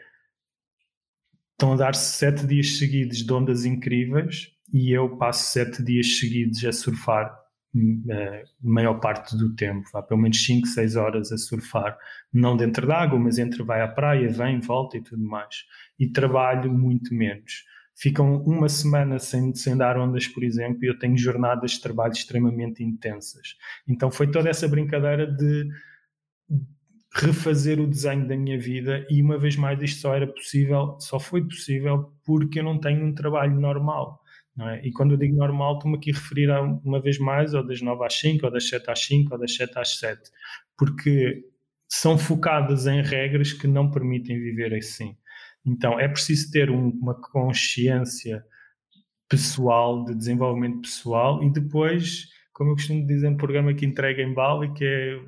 estão a dar sete dias seguidos de ondas incríveis e eu passo sete dias seguidos a surfar uh, maior parte do tempo, há pelo menos 5, 6 horas a surfar, não dentro d'água, mas entre vai à praia, vem, volta e tudo mais. E trabalho muito menos. Ficam uma semana sem, sem dar ondas, por exemplo, e eu tenho jornadas de trabalho extremamente intensas. Então foi toda essa brincadeira de refazer o desenho da minha vida e uma vez mais isto só era possível, só foi possível porque eu não tenho um trabalho normal. É? E quando eu digo normal, estou-me aqui a referir a, uma vez mais ou das 9 às 5, ou das 7 às 5, ou das 7 às 7, porque são focadas em regras que não permitem viver assim. Então é preciso ter um, uma consciência pessoal, de desenvolvimento pessoal, e depois, como eu costumo dizer no programa que entrega em Bali, que é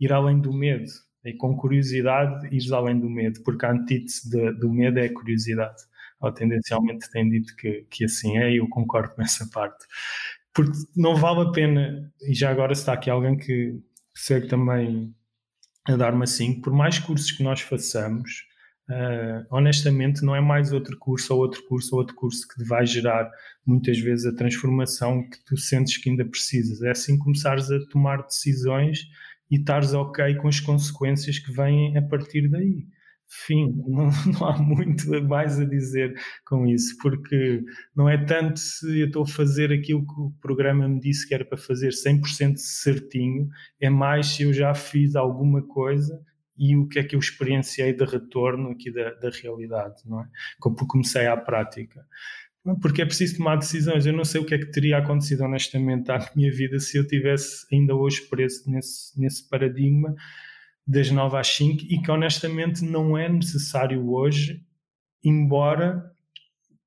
ir além do medo. E com curiosidade, ir além do medo, porque a antítese de, do medo é a curiosidade ou tendencialmente tem dito que, que assim é, e eu concordo <laughs> com essa parte. Porque não vale a pena, e já agora está aqui alguém que segue também a dar-me assim, por mais cursos que nós façamos, uh, honestamente não é mais outro curso ou outro curso ou outro curso que vai gerar muitas vezes a transformação que tu sentes que ainda precisas. É assim começares a tomar decisões e estares ok com as consequências que vêm a partir daí fim, <laughs> não, não, há muito mais a dizer com isso, porque não é tanto se eu estou a fazer aquilo que o programa me disse que era para fazer 100% certinho, é mais se eu já fiz alguma coisa e o que é que eu experienciei de retorno aqui da, da realidade, não é? Como comecei à prática. Porque é preciso tomar decisões. Eu não sei o que é que teria acontecido honestamente à <laughs> minha vida se eu tivesse ainda hoje preso nesse, nesse paradigma das 9 às 5 e que honestamente não é necessário hoje, embora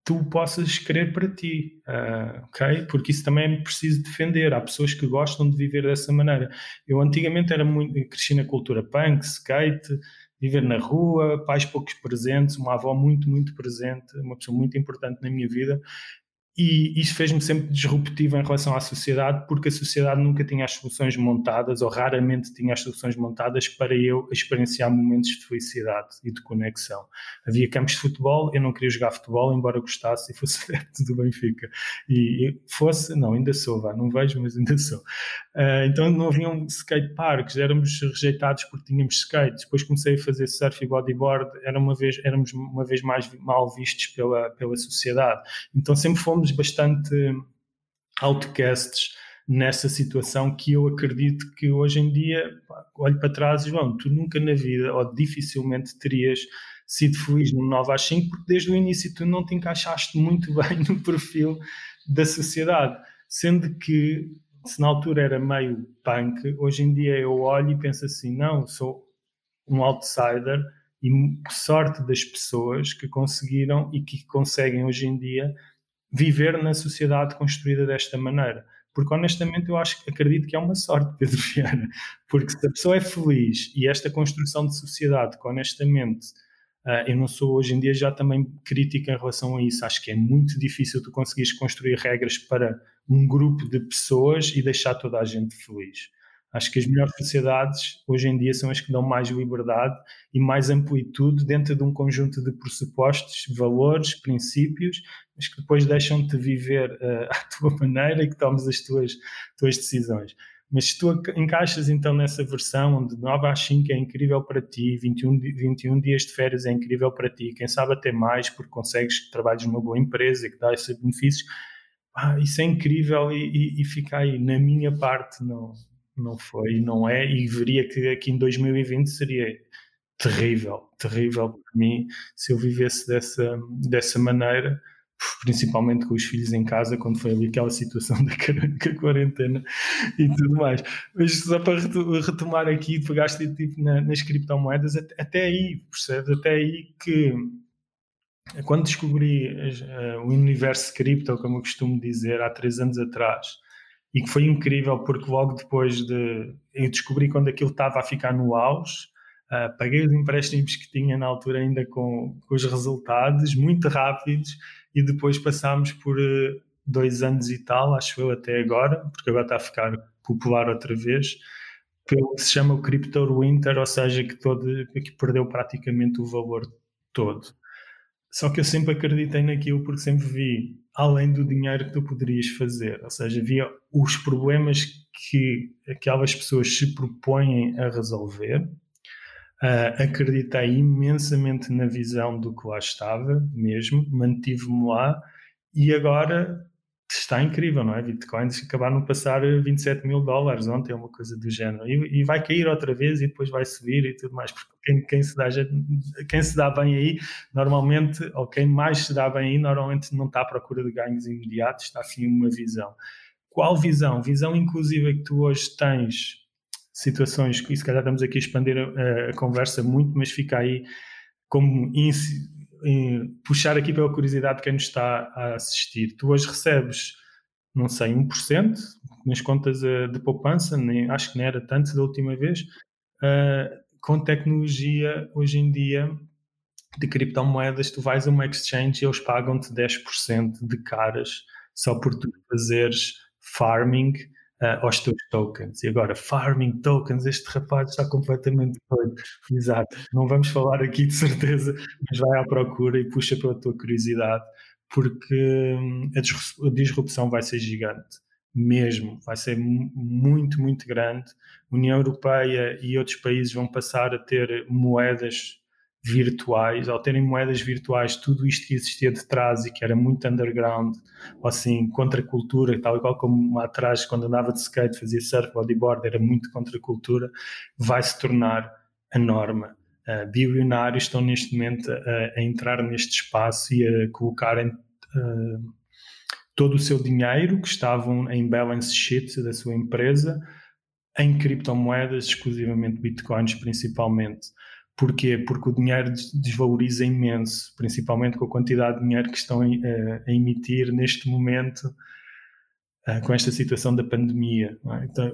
tu possas querer para ti, uh, ok? Porque isso também é preciso defender. Há pessoas que gostam de viver dessa maneira. Eu antigamente era muito, cresci na cultura punk, skate, viver na rua, pais poucos presentes, uma avó muito, muito presente, uma pessoa muito importante na minha vida. E isso fez-me sempre disruptivo em relação à sociedade, porque a sociedade nunca tinha as soluções montadas, ou raramente tinha as soluções montadas para eu experienciar momentos de felicidade e de conexão. Havia campos de futebol, eu não queria jogar futebol, embora gostasse e fosse <laughs> adepto do Benfica. E fosse, não, ainda sou, vá, não vejo, mas ainda sou. Uh, então não haviam skate parks, éramos rejeitados porque tínhamos skate. Depois comecei a fazer surf e bodyboard, era uma vez, éramos uma vez mais mal vistos pela, pela sociedade. Então sempre fomos bastante outcasts nessa situação que eu acredito que hoje em dia olho para trás João, tu nunca na vida ou dificilmente terias sido feliz no 9 às 5 porque desde o início tu não te encaixaste muito <laughs> bem no perfil da sociedade, sendo que se na altura era meio punk, hoje em dia eu olho e penso assim, não, sou um outsider e sorte das pessoas que conseguiram e que conseguem hoje em dia viver na sociedade construída desta maneira. Porque honestamente eu acho, acredito que é uma sorte, Pedro <laughs> Vieira, porque se a pessoa é feliz e esta construção de sociedade que honestamente Uh, eu não sou hoje em dia já também crítica em relação a isso. Acho que é muito difícil tu conseguires construir regras para um grupo de pessoas e deixar toda a gente feliz. Acho que as melhores sociedades hoje em dia são as que dão mais liberdade e mais amplitude dentro de um conjunto de pressupostos, valores, princípios, mas que depois deixam-te viver uh, <laughs> à tua maneira e que tomes as tuas, tuas decisões. Mas se tu encaixas então nessa versão onde 9 às 5 é incrível para ti, 21, 21 dias de férias é incrível para ti, quem sabe até mais porque consegues que trabalhes numa boa empresa que dá esses benefícios, ah, isso é incrível e, e, e fica aí. Na minha parte, não, não foi, não é, e veria que aqui em 2020 seria terrível, terrível para mim se eu vivesse dessa, dessa maneira, principalmente com os filhos em casa, quando foi ali aquela situação <laughs> da quarentena e tudo mais. Mas só para retomar aqui, pegaste tipo na, nas criptomoedas, até aí, percebes? Até aí que quando descobri uh, o universo cripto, como eu costumo dizer, há três anos atrás, e que foi incrível porque logo depois de eu descobri quando aquilo estava a ficar no auge, uh, paguei os empréstimos que tinha na altura ainda com, com os resultados muito rápidos e depois passámos por uh, dois anos e tal, acho eu até agora, porque agora está a ficar popular outra vez, pelo que se chama o Crypto Winter, ou seja, que, todo, que perdeu praticamente o valor todo. Só que eu sempre acreditei naquilo porque sempre vi além do dinheiro que tu poderias fazer. Ou seja, havia os problemas que aquelas pessoas se propõem a resolver. Uh, acreditei imensamente na visão do que lá estava, mesmo, mantive-me lá e agora está incrível, não é? Bitcoins acabaram de passar 27 mil dólares ontem, uma coisa do género, e, e, vai cair outra vez e depois vai subir e tudo mais, porque quem, quem, se dá, quem se dá bem aí, normalmente, ou quem mais se dá bem aí, normalmente não está à procura de ganhos imediatos, está assim uma visão. Qual visão? Visão inclusive que tu hoje tens situações, e se calhar estamos aqui a expandir a, a conversa muito, mas fica aí como puxar aqui pela curiosidade de quem nos está a assistir. Tu hoje recebes, não sei, 1% nas contas eh, de poupança, nem, acho que não era tanto da última vez. Uh, com tecnologia, hoje em dia, de criptomoedas, tu vais a uma exchange e eles pagam-te 10% de caras só por tu fazeres farming uh, aos teus tokens. E agora, farming tokens, este rapaz está completamente doido. Exato. Não vamos falar aqui de certeza, mas vai à procura e puxa pela tua curiosidade, porque hum, a disrupção vai ser gigante. Mesmo, vai ser muito, muito grande. A União Europeia e outros países vão passar a ter moedas virtuais, ao terem moedas virtuais, tudo isto que existia de trás e que era muito underground, ou assim, contra a cultura, tal e qual como atrás, quando andava de skate, fazia surf, bodyboard, era muito contra cultura, vai se tornar a norma. Uh, bilionários estão neste momento a, a, entrar neste espaço e a colocarem uh, todo o seu dinheiro que estavam em balance sheet da sua empresa em criptomoedas, exclusivamente bitcoins principalmente. Porquê? Porque o dinheiro desvaloriza imenso, principalmente com a quantidade de dinheiro que estão a, a emitir neste momento. Uh, com esta situação da pandemia. É? Então,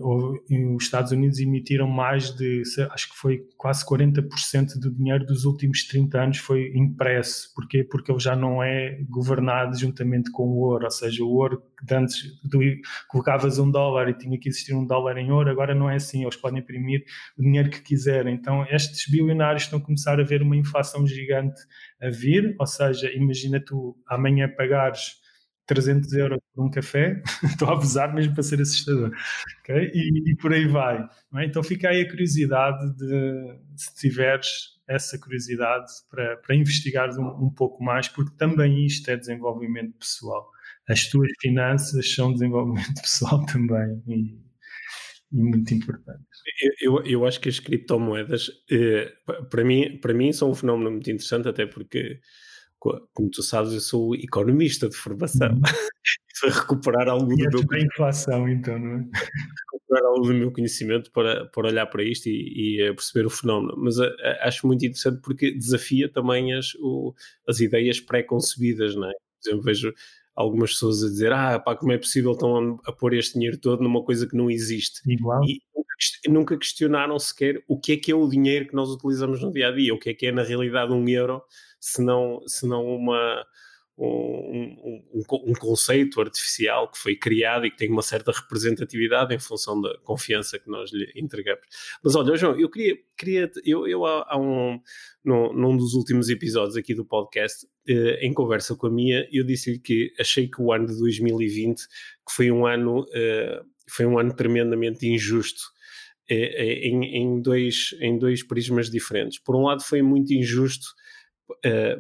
os Estados Unidos emitiram mais de, acho que foi quase 40% do dinheiro dos últimos 30 anos foi impresso. Porquê? Porque ele já não é governado juntamente com o ouro, ou seja, o ouro que antes tu colocavas um dólar e tinha que existir um dólar em ouro, agora não é assim, eles podem imprimir o dinheiro que quiserem. Então, estes bilionários estão a começar a ver uma inflação gigante a vir, ou seja, imagina tu amanhã pagares 300 euros por um café, <laughs> estou a abusar mesmo para ser assustador, okay? e, e, por aí vai. É? Então fica aí a curiosidade de, se tiveres essa curiosidade para, para investigares um, um, pouco mais, porque também isto é desenvolvimento pessoal. As tuas finanças são desenvolvimento <laughs> pessoal também e, e muito importante. Eu, eu, acho que as criptomoedas, eh, para, mim, para mim, são um fenómeno muito interessante, até porque como tu sabes, eu sou economista de formação. Uhum. <laughs> Recuperar algo e do meu inflação, então, não é? Recuperar algo do meu conhecimento para, para olhar para isto e, e eh, perceber o fenómeno. Mas a, eh, a, acho muito interessante porque desafia também as, o, as ideias pré-concebidas, não é? Por exemplo, vejo algumas pessoas a dizer: Ah, pá, como é possível estão a, a pôr este dinheiro todo numa coisa que não existe? Igual. E nunca, nunca questionaram sequer o que é que é o dinheiro que nós utilizamos no dia a dia, o que é que é na realidade um euro se não, se não uma, um, um, conceito artificial que foi criado e que tem uma certa representatividade em função da confiança que nós lhe entregamos. Mas olha, João, eu queria, queria eu, eu há, há um, num, num, dos últimos episódios aqui do podcast, eh, em conversa com a minha, eu disse-lhe que achei que o ano de 2020 que foi um ano, eh, foi um ano tremendamente injusto eh, em, em, dois, em dois prismas diferentes. Por um lado, foi muito injusto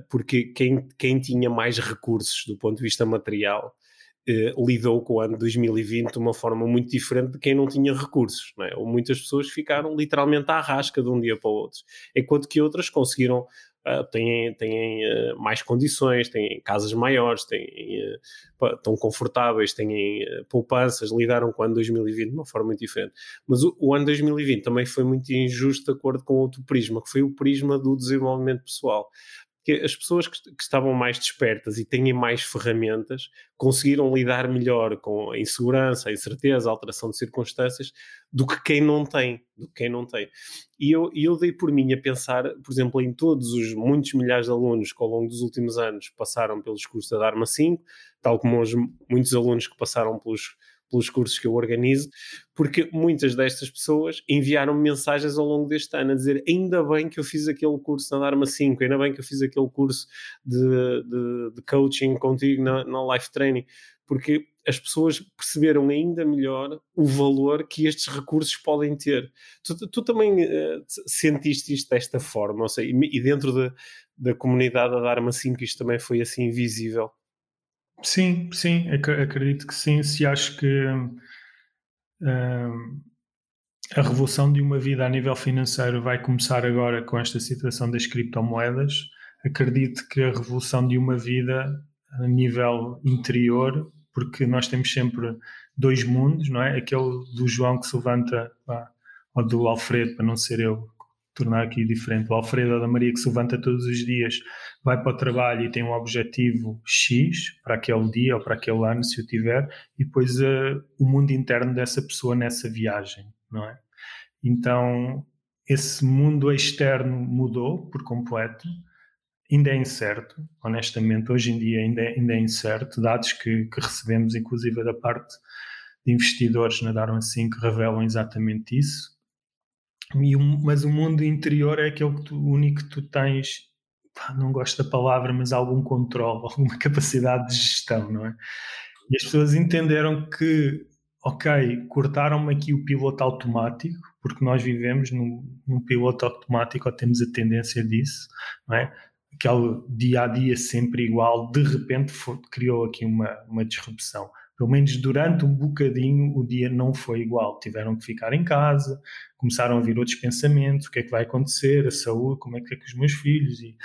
porque quem, quem tinha mais recursos do ponto de vista material uh, lidou com o ano 2020 de uma forma muito diferente de quem não tinha recursos. Não é? Muitas pessoas ficaram literalmente à rasca de um dia para o outro, enquanto que outras conseguiram Uh, têm, têm uh, mais condições, têm casas maiores, têm, uh, estão confortáveis, têm poupanças, lidaram com o ano 2020 de uma forma muito diferente. Mas o, o, ano 2020 também foi muito injusto de acordo com outro prisma, que foi o prisma do desenvolvimento pessoal que as pessoas que, que, estavam mais despertas e têm mais ferramentas conseguiram lidar melhor com a insegurança, a incerteza, a alteração de circunstâncias do que quem não tem, do que quem não tem. E eu, eu dei por mim a pensar, por exemplo, em todos os muitos milhares de alunos que ao longo dos últimos anos passaram pelos cursos da Dharma 5, tal como os muitos alunos que passaram pelos pelos cursos que eu organizo, porque muitas destas pessoas enviaram mensagens ao longo deste ano a dizer ainda bem que eu fiz aquele curso na Dharma 5, ainda bem que eu fiz aquele curso de, de, de coaching contigo na, na Life Training, porque as pessoas perceberam ainda melhor o valor que estes recursos podem ter. Tu, tu também uh, sentiste isto desta forma, ou seja, e, e dentro de, da comunidade da Dharma 5 isto também foi assim visível? Sim, sim, acredito que sim. Se acho que hum, a revolução de uma vida a nível financeiro vai começar agora com esta situação das criptomoedas, acredito que a revolução de uma vida a nível interior, porque nós temos sempre dois mundos, não é? Aquele do João que se levanta, ou do Alfredo, para não ser eu, tornar aqui diferente. O Alfredo da Maria que se levanta todos os dias, vai para o trabalho e tem um objetivo X para aquele dia ou para aquele ano, se o tiver, e depois uh, o mundo interno dessa pessoa nessa viagem, não é? Então, esse mundo externo mudou por completo, ainda é incerto, honestamente, hoje em dia ainda é, ainda é incerto, dados que, que recebemos, inclusive da parte de investidores na Darwin 5, revelam exatamente isso e um, mas o mundo interior é aquele que tu, único que tu tens, pá, não gosto da palavra, mas algum controle, <laughs> alguma capacidade de gestão, não é? E as pessoas entenderam que, ok, cortaram-me aqui o piloto automático, porque nós vivemos num, num piloto automático, ou temos a tendência disso, não é? Aquele dia a dia sempre igual, de repente foi, criou aqui uma, uma disrupção pelo menos durante um bocadinho, o dia não foi igual. Tiveram que ficar em casa, começaram a vir outros pensamentos: o que é que vai acontecer, a saúde, como é que é com os meus filhos e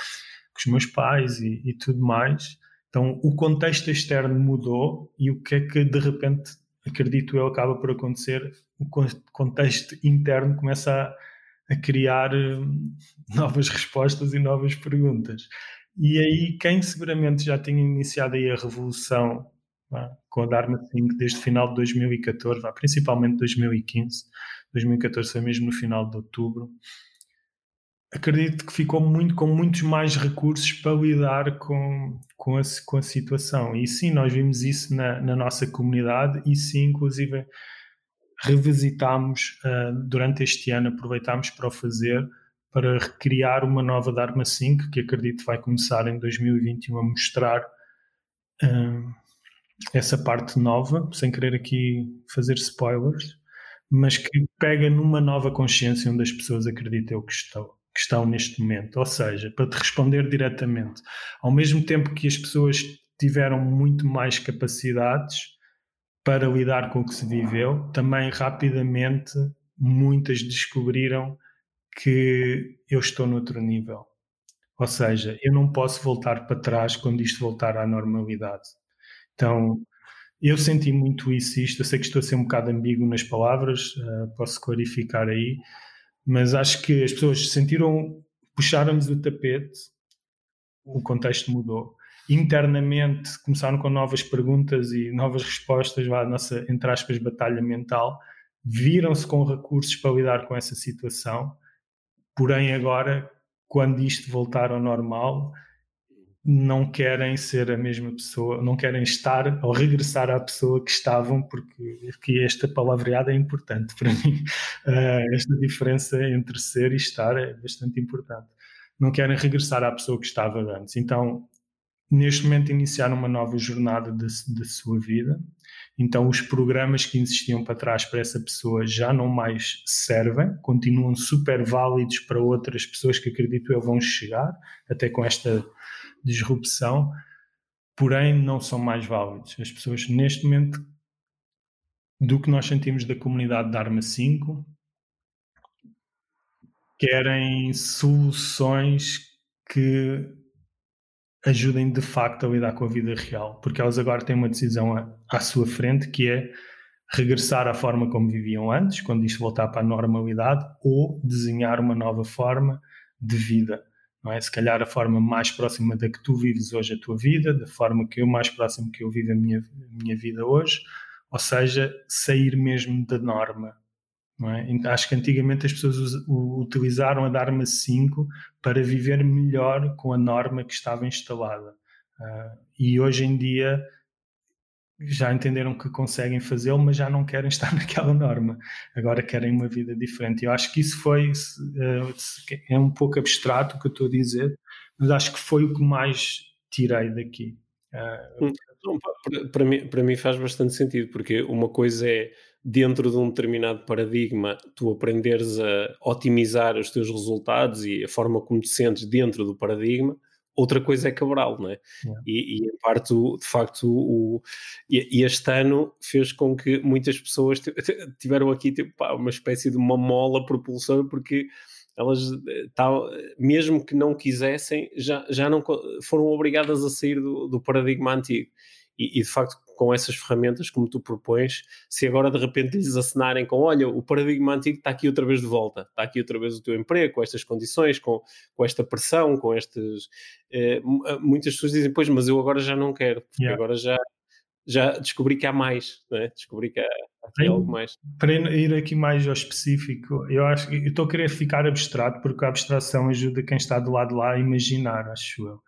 com os meus pais e, e tudo mais. Então, o contexto externo mudou e o que é que de repente, acredito eu, acaba por acontecer? O contexto interno começa a, a criar hum, <laughs> novas respostas e novas perguntas. E aí, quem seguramente já tinha iniciado aí a revolução com a Dharma 5 desde o final de 2014, principalmente 2015. 2014 foi mesmo no final de outubro. Acredito que ficou muito com muitos mais recursos para lidar com, com, a, com a situação. E sim, nós vimos isso na, na nossa comunidade e sim, inclusive, revisitámos uh, durante este ano, aproveitámos para o fazer, para recriar uma nova Dharma 5, que acredito vai começar em 2021 a mostrar uh, essa parte nova, sem querer aqui fazer spoilers, mas que pega numa nova consciência onde as pessoas acreditam que estão, que estão neste momento. Ou seja, para te responder diretamente, ao mesmo tempo que as pessoas tiveram muito mais capacidades para lidar com o que se viveu, também rapidamente muitas descobriram que eu estou noutro nível. Ou seja, eu não posso voltar para trás quando isto voltar à normalidade. Então, eu senti muito isso, isto. Eu sei que estou a ser um bocado ambíguo nas palavras, uh, posso clarificar aí, mas acho que as pessoas sentiram, puxaram-nos o tapete, o contexto mudou internamente começaram com novas perguntas e novas respostas à nossa, entre aspas, batalha mental, viram-se com recursos para lidar com essa situação, porém agora, quando isto voltar ao normal, não querem ser a mesma pessoa, não querem estar ou regressar à pessoa que estavam, porque, porque esta palavreada é importante para <laughs> mim. Uh, esta diferença entre ser e estar é bastante importante. Não querem regressar à pessoa que estava antes. Então, neste momento iniciar uma nova jornada da sua vida. Então, os programas que existiam para trás para essa pessoa já não mais servem, continuam super válidos para outras pessoas que acredito eu vão chegar, até com esta disrupção, porém não são mais válidos. As pessoas, neste momento, do que nós sentimos da comunidade da Arma 5, querem soluções que ajudem de facto a lidar com a vida real, porque elas agora têm uma decisão à, à sua frente que é regressar à forma como viviam antes, quando isto voltar para a normalidade, ou desenhar uma nova forma de vida. Não é? Se calhar a forma mais próxima da que tu vives hoje a tua vida, da forma que eu mais próximo que eu vivo a minha, a minha vida hoje, ou seja, sair mesmo da norma, é? Acho que antigamente as pessoas utilizaram a Dharma 5 para viver melhor com a norma que estava instalada. Uh, e hoje em dia já entenderam que conseguem fazê-lo, mas já não querem <laughs> estar naquela norma. Agora querem uma vida diferente. Eu acho que isso foi. Uh, é um pouco abstrato o que eu estou a dizer, mas acho que foi o que mais tirei daqui. Uh, para, para, mim, para mim faz bastante sentido, porque uma coisa é dentro de um determinado paradigma, tu aprenderes a otimizar os teus resultados e a forma como te sentes dentro do paradigma, outra coisa é quebrá-lo, não é? Yeah. E, e, em parte, de facto, o, e, este ano fez com que muitas pessoas tiveram aqui tipo, pá, uma espécie de uma mola propulsora, porque elas, tal, mesmo que não quisessem, já, já não foram obrigadas a sair do, do paradigma antigo. E, e, de facto, com essas ferramentas, como tu propões, se agora de repente lhes assinarem com olha, o paradigma antigo está aqui outra vez de volta, está aqui outra vez o teu emprego, com estas condições, com, com esta pressão, com estas. Eh, eh, muitas pessoas dizem, pois, mas eu agora já não quero, porque yeah. agora já, já descobri que há mais, é? descobri que há, aqui algo mais. Para ir aqui mais ao específico, eu acho que estou a querer ficar abstrato, porque a abstração ajuda quem está do lado de lá a imaginar, acho eu.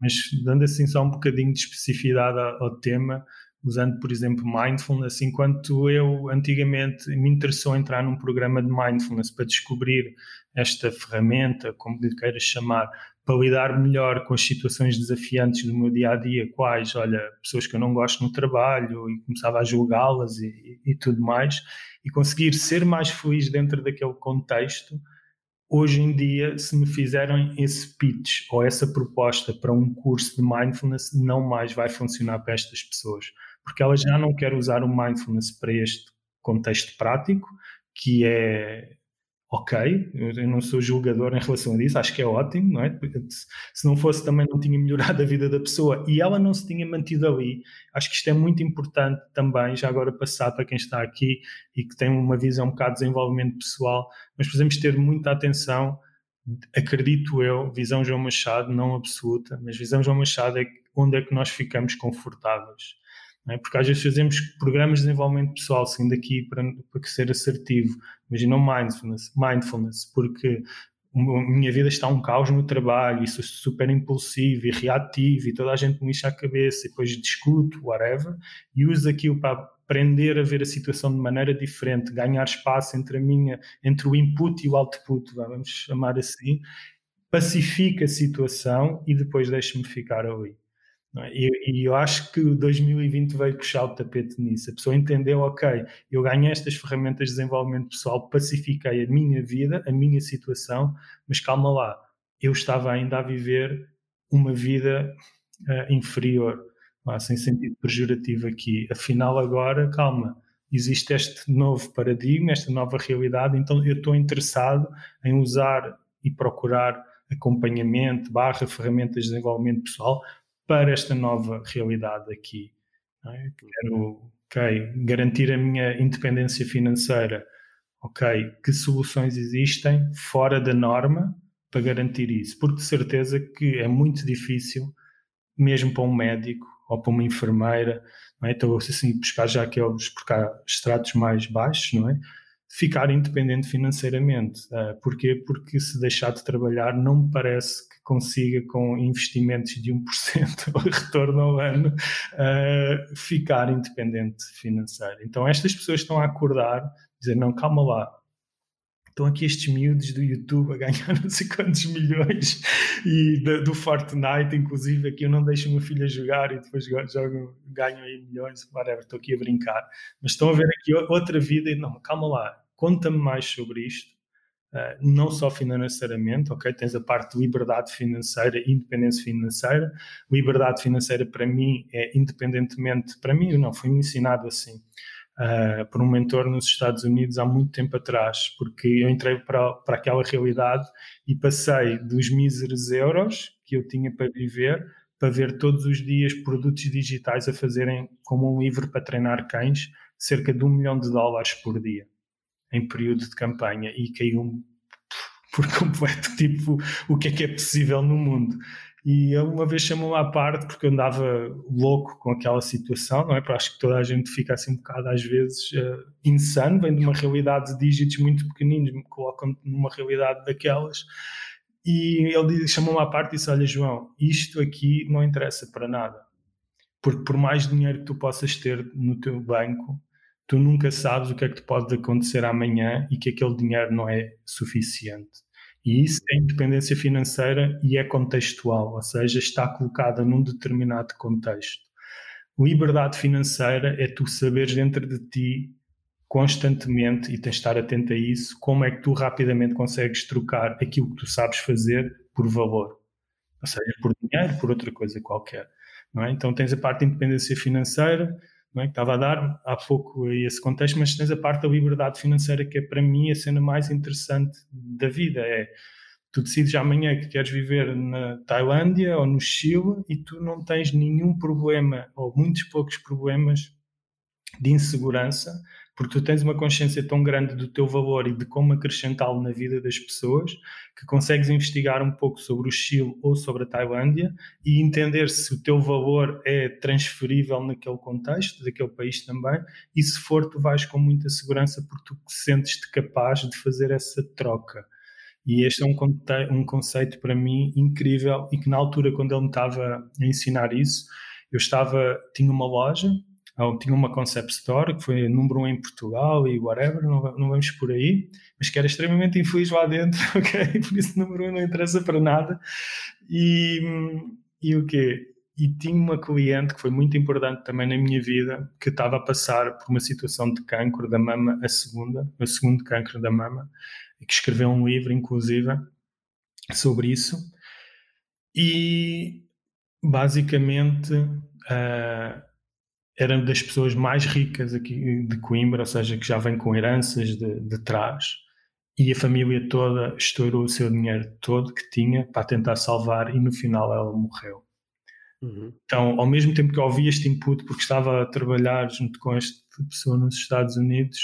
Mas dando assim só um bocadinho de especificidade ao tema, usando, por exemplo, mindfulness, enquanto eu antigamente me interessou entrar num programa de mindfulness para descobrir esta ferramenta, como lhe queiras chamar, para lidar melhor com as situações desafiantes do meu dia a dia, quais, olha, pessoas que eu não gosto no trabalho e começava a julgá-las e, e, tudo mais, e conseguir ser mais feliz dentro daquele contexto hoje em dia, se me fizerem esse pitch ou essa proposta para um curso de mindfulness, não mais vai funcionar para estas pessoas, porque elas já não querem usar o mindfulness para este contexto prático, que é ok, eu não sou julgador em relação a isso, acho que é ótimo, não é? Se não fosse também não tinha melhorado a vida da pessoa e ela não se tinha mantido ali. Acho que isto é muito importante também, já agora passar para quem está aqui e que tem uma visão um bocado de desenvolvimento pessoal, mas precisamos ter muita atenção, acredito eu, visão João Machado, não absoluta, mas visão João Machado é onde é que nós ficamos confortáveis. É? Porque às vezes fazemos programas de desenvolvimento pessoal, sendo aqui para, para ser assertivo. Imagina o mindfulness, mindfulness, porque a minha vida está um caos no trabalho, isso super impulsivo e reativo, e toda a gente me enche a cabeça, e depois discuto, whatever, e uso aquilo para aprender a ver a situação de maneira diferente, ganhar espaço entre a minha, entre o input e o output, vamos chamar assim, pacifica a situação e depois deixa-me ficar ali. É? E, e, eu acho que 2020 veio puxar o tapete nisso. A pessoa entendeu, ok, eu ganhei estas ferramentas de desenvolvimento pessoal, pacifiquei a minha vida, a minha situação, mas calma lá, eu estava ainda a viver uma vida uh, inferior, uh, sem sentido pejorativo aqui. Afinal, agora, calma, existe este novo paradigma, esta nova realidade, então eu estou interessado em usar e procurar acompanhamento, barra ferramentas de desenvolvimento pessoal para esta nova realidade aqui. É? Quero okay, garantir a minha independência financeira. Ok, que soluções existem fora da norma para garantir isso? Porque de certeza que é muito difícil, mesmo para um médico ou para uma enfermeira, não é? Estou assim buscar já aqueles porque há estratos mais baixos, não é? Ficar independente financeiramente. Uh, porquê? Porque se deixar de trabalhar, não me parece consiga, com investimentos de 1% <laughs> retorno ao ano, uh, ficar independente financeiro. Então, estas pessoas estão a acordar, dizer: não, calma lá, estão aqui estes miúdos do YouTube a ganhar <laughs> não sei quantos milhões e do, do Fortnite, inclusive, aqui eu não deixo minha filha jogar e depois jogo, ganho aí milhões, whatever, estou aqui a brincar. Mas estão a ver aqui outra vida e não, calma lá, conta-me mais sobre isto Uh, não só financeiramente, ok? Tens a parte de liberdade financeira independência financeira. Liberdade financeira para mim é independentemente, para mim não, foi-me ensinado assim, uh, por um mentor nos Estados Unidos há muito tempo atrás, porque eu entrei para, para aquela realidade e passei dos míseros euros que eu tinha para viver para ver todos os dias produtos digitais a fazerem como um livro para treinar cães cerca de um milhão de dólares por dia em período de campanha e caiu por completo, <laughs> tipo, o que é que é possível no mundo. E ele uma vez chamou-me à parte porque eu andava louco com aquela situação, não é? Porque acho que toda a gente fica assim um bocado às vezes uh, insano, vem de uma realidade de dígitos muito pequeninos, me colocam numa realidade daquelas. E ele chamou-me à parte e disse: Olha, João, isto aqui não interessa para nada. Porque por mais dinheiro que tu possas ter no teu banco, tu nunca sabes o que é que te pode acontecer amanhã e que aquele dinheiro não é suficiente. E isso é independência financeira e é contextual, ou seja, está colocada num determinado contexto. Liberdade financeira é tu saberes dentro de ti constantemente, e tens de estar atento a isso, como é que tu rapidamente consegues trocar aquilo que tu sabes fazer por valor. Ou seja, por dinheiro, por outra coisa qualquer. É? Então tens a parte de independência financeira, é? que estava a dar há pouco esse contexto, mas tens a parte da liberdade financeira que é para mim a cena mais interessante da vida. É tu decides amanhã que queres viver na Tailândia ou no Chile e tu não tens nenhum problema ou muitos poucos problemas de insegurança porque tu tens uma consciência tão grande do teu valor e de como acrescentá-lo na vida das pessoas que consegues investigar um pouco sobre o Chile ou sobre a Tailândia e entender se o teu valor é transferível naquele contexto, daquele país também, e se for, tu vais com muita segurança porque tu sentes-te capaz de fazer essa troca. E este é um, um conceito para mim incrível e que na altura, quando ele me estava a ensinar isso, eu estava, tinha uma loja tinha uma concept store que foi número um em Portugal e whatever, não, não vamos por aí, mas que era extremamente infeliz lá dentro, <laughs> ok? Por isso número um não interessa para nada. E, e o quê? E tinha uma cliente que foi muito importante também na minha vida, que estava a passar por uma situação de cancro da mama, a segunda, o segundo cancro da mama, e que escreveu um livro, inclusive, sobre isso. E basicamente uh, era das pessoas mais ricas aqui de Coimbra, ou seja, que já vem com heranças de, de trás, e a família toda estourou o seu dinheiro todo que tinha para tentar salvar, e no final ela morreu. Uhum. Então, ao mesmo tempo que eu ouvi este input, porque estava a trabalhar junto com esta pessoa nos Estados Unidos,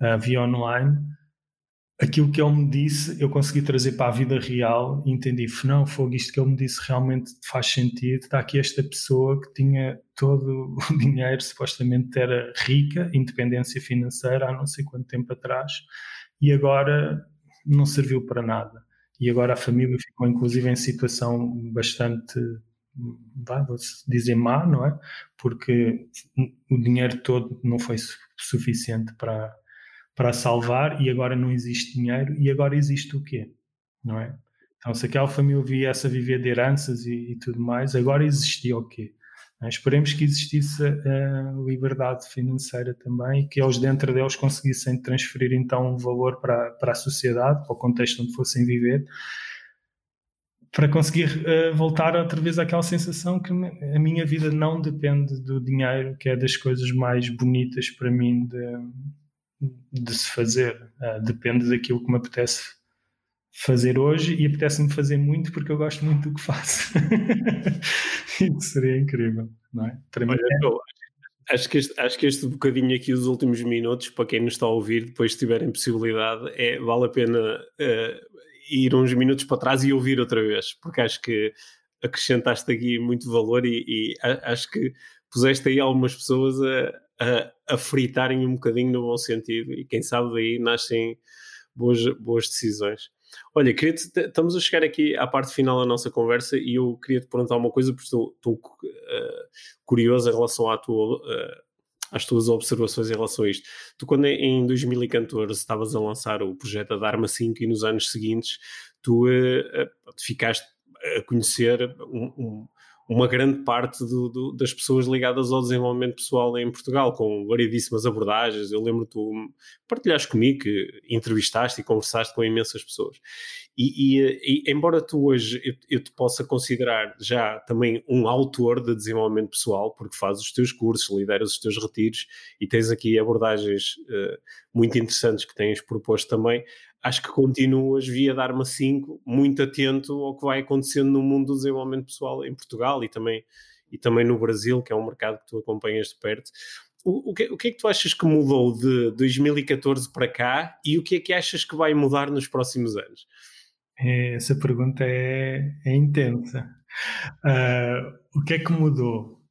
uh, via online, aquilo que ele me disse, eu consegui trazer para a vida real e entendi, não, foi isto que ele me disse realmente faz sentido. Está aqui esta pessoa que tinha todo o <laughs> dinheiro, supostamente era rica, independência financeira há não sei quanto tempo atrás, e agora não serviu para nada. E agora a família ficou, inclusive, em situação bastante, vou dizer, má, não é? Porque o dinheiro todo não foi suficiente para para salvar e agora não existe dinheiro e agora existe o quê? Não é? Então, se aquela família viesse a viver de heranças e, e tudo mais, agora existia o quê? É? Esperemos que existisse a liberdade financeira também e que eles dentro deles conseguissem transferir então um valor para, para a sociedade, para o contexto onde fossem viver, para conseguir uh, voltar outra vez àquela sensação que a minha vida não depende do dinheiro, que é das coisas mais bonitas para mim de, de se fazer. Uh, depende daquilo que me apetece fazer hoje e apetece-me fazer muito porque eu gosto muito do que faço. <laughs> Isso seria incrível, não é? Para Olha, mim é... acho, que este, acho que este bocadinho aqui, os últimos minutos, para quem nos está a ouvir, depois se tiverem possibilidade, é, vale a pena uh, ir uns minutos para trás e ouvir outra vez, porque acho que acrescentaste aqui muito valor e, e acho que puseste aí algumas pessoas a, a, a, fritarem um bocadinho no bom sentido e quem sabe daí nascem boas, boas decisões. Olha, queria estamos a chegar aqui à parte final da nossa conversa e eu queria te perguntar uma coisa porque estou, uh, curioso em relação à tua, uh, às tuas observações em relação a isto. Tu, quando em 2014 estavas a lançar o projeto da Arma 5 e nos anos seguintes, tu uh, ficaste a conhecer um, um, uma grande parte do, do, das pessoas ligadas ao desenvolvimento pessoal em Portugal, com variedíssimas abordagens. Eu lembro tu partilhaste comigo que entrevistaste e conversaste com imensas pessoas. E, e, e embora tu hoje eu, eu, te possa considerar já também um autor de desenvolvimento pessoal, porque fazes os teus cursos, lideras os teus retiros e tens aqui abordagens uh, muito interessantes que tens proposto também, acho que continuas via Dharma 5 muito atento ao que vai acontecendo no mundo do desenvolvimento pessoal em Portugal e também, e também no Brasil, que é um mercado que tu acompanhas de perto. O, o, que, o que é que tu achas que mudou de 2014 para cá e o que é que achas que vai mudar nos próximos anos? É, essa pergunta é, é intensa. Uh, o que é que mudou?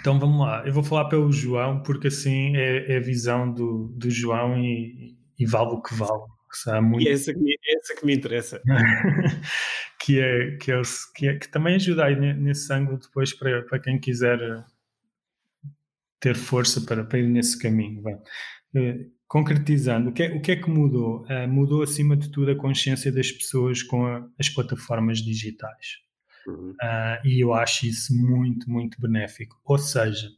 Então vamos lá, eu vou falar pelo João, porque assim é, é a visão do, do João e, e vale o que vale. Muito... E é essa que me, é essa que me interessa. <laughs> que, é, que, é, que, é, que também ajuda aí nesse ângulo depois para, para quem quiser eh, ter força para, para ir nesse caminho. Uh, concretizando, o que, é, o que é que mudou? Uh, mudou acima de tudo a consciência das pessoas com a, as plataformas digitais. Uhum. Uh, e eu acho isso muito, muito benéfico. Ou seja,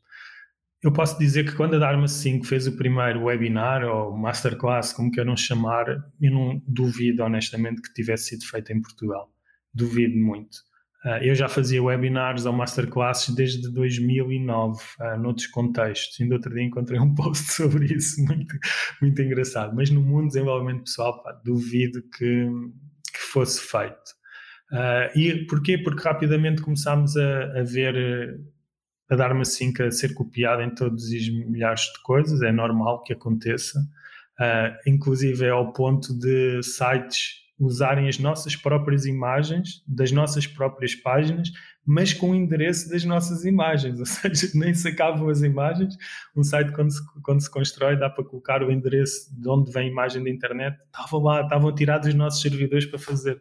eu posso dizer que quando a Dharma 5 fez o primeiro webinar ou masterclass, como queiram chamar, eu não duvido honestamente que tivesse sido feito em Portugal. Duvido muito. Uh, eu já fazia webinars ou masterclasses desde 2009, uh, noutros contextos. Ainda outro dia encontrei um <laughs> post sobre isso, muito, muito engraçado. Mas no mundo do desenvolvimento pessoal, pá, duvido que, que fosse feito. Uh, e porquê? Porque rapidamente começámos a, a ver a dar-me assim a ser copiada em todos os milhares de coisas, é normal que aconteça, uh, inclusive é ao ponto de sites usarem as nossas próprias imagens das nossas próprias páginas, mas com o endereço das nossas imagens, <laughs> ou seja, nem se acabam as imagens. Um site, quando se, quando se constrói, dá para colocar o endereço de onde vem a imagem da internet. Estavam lá, estavam tirados os nossos servidores para fazer,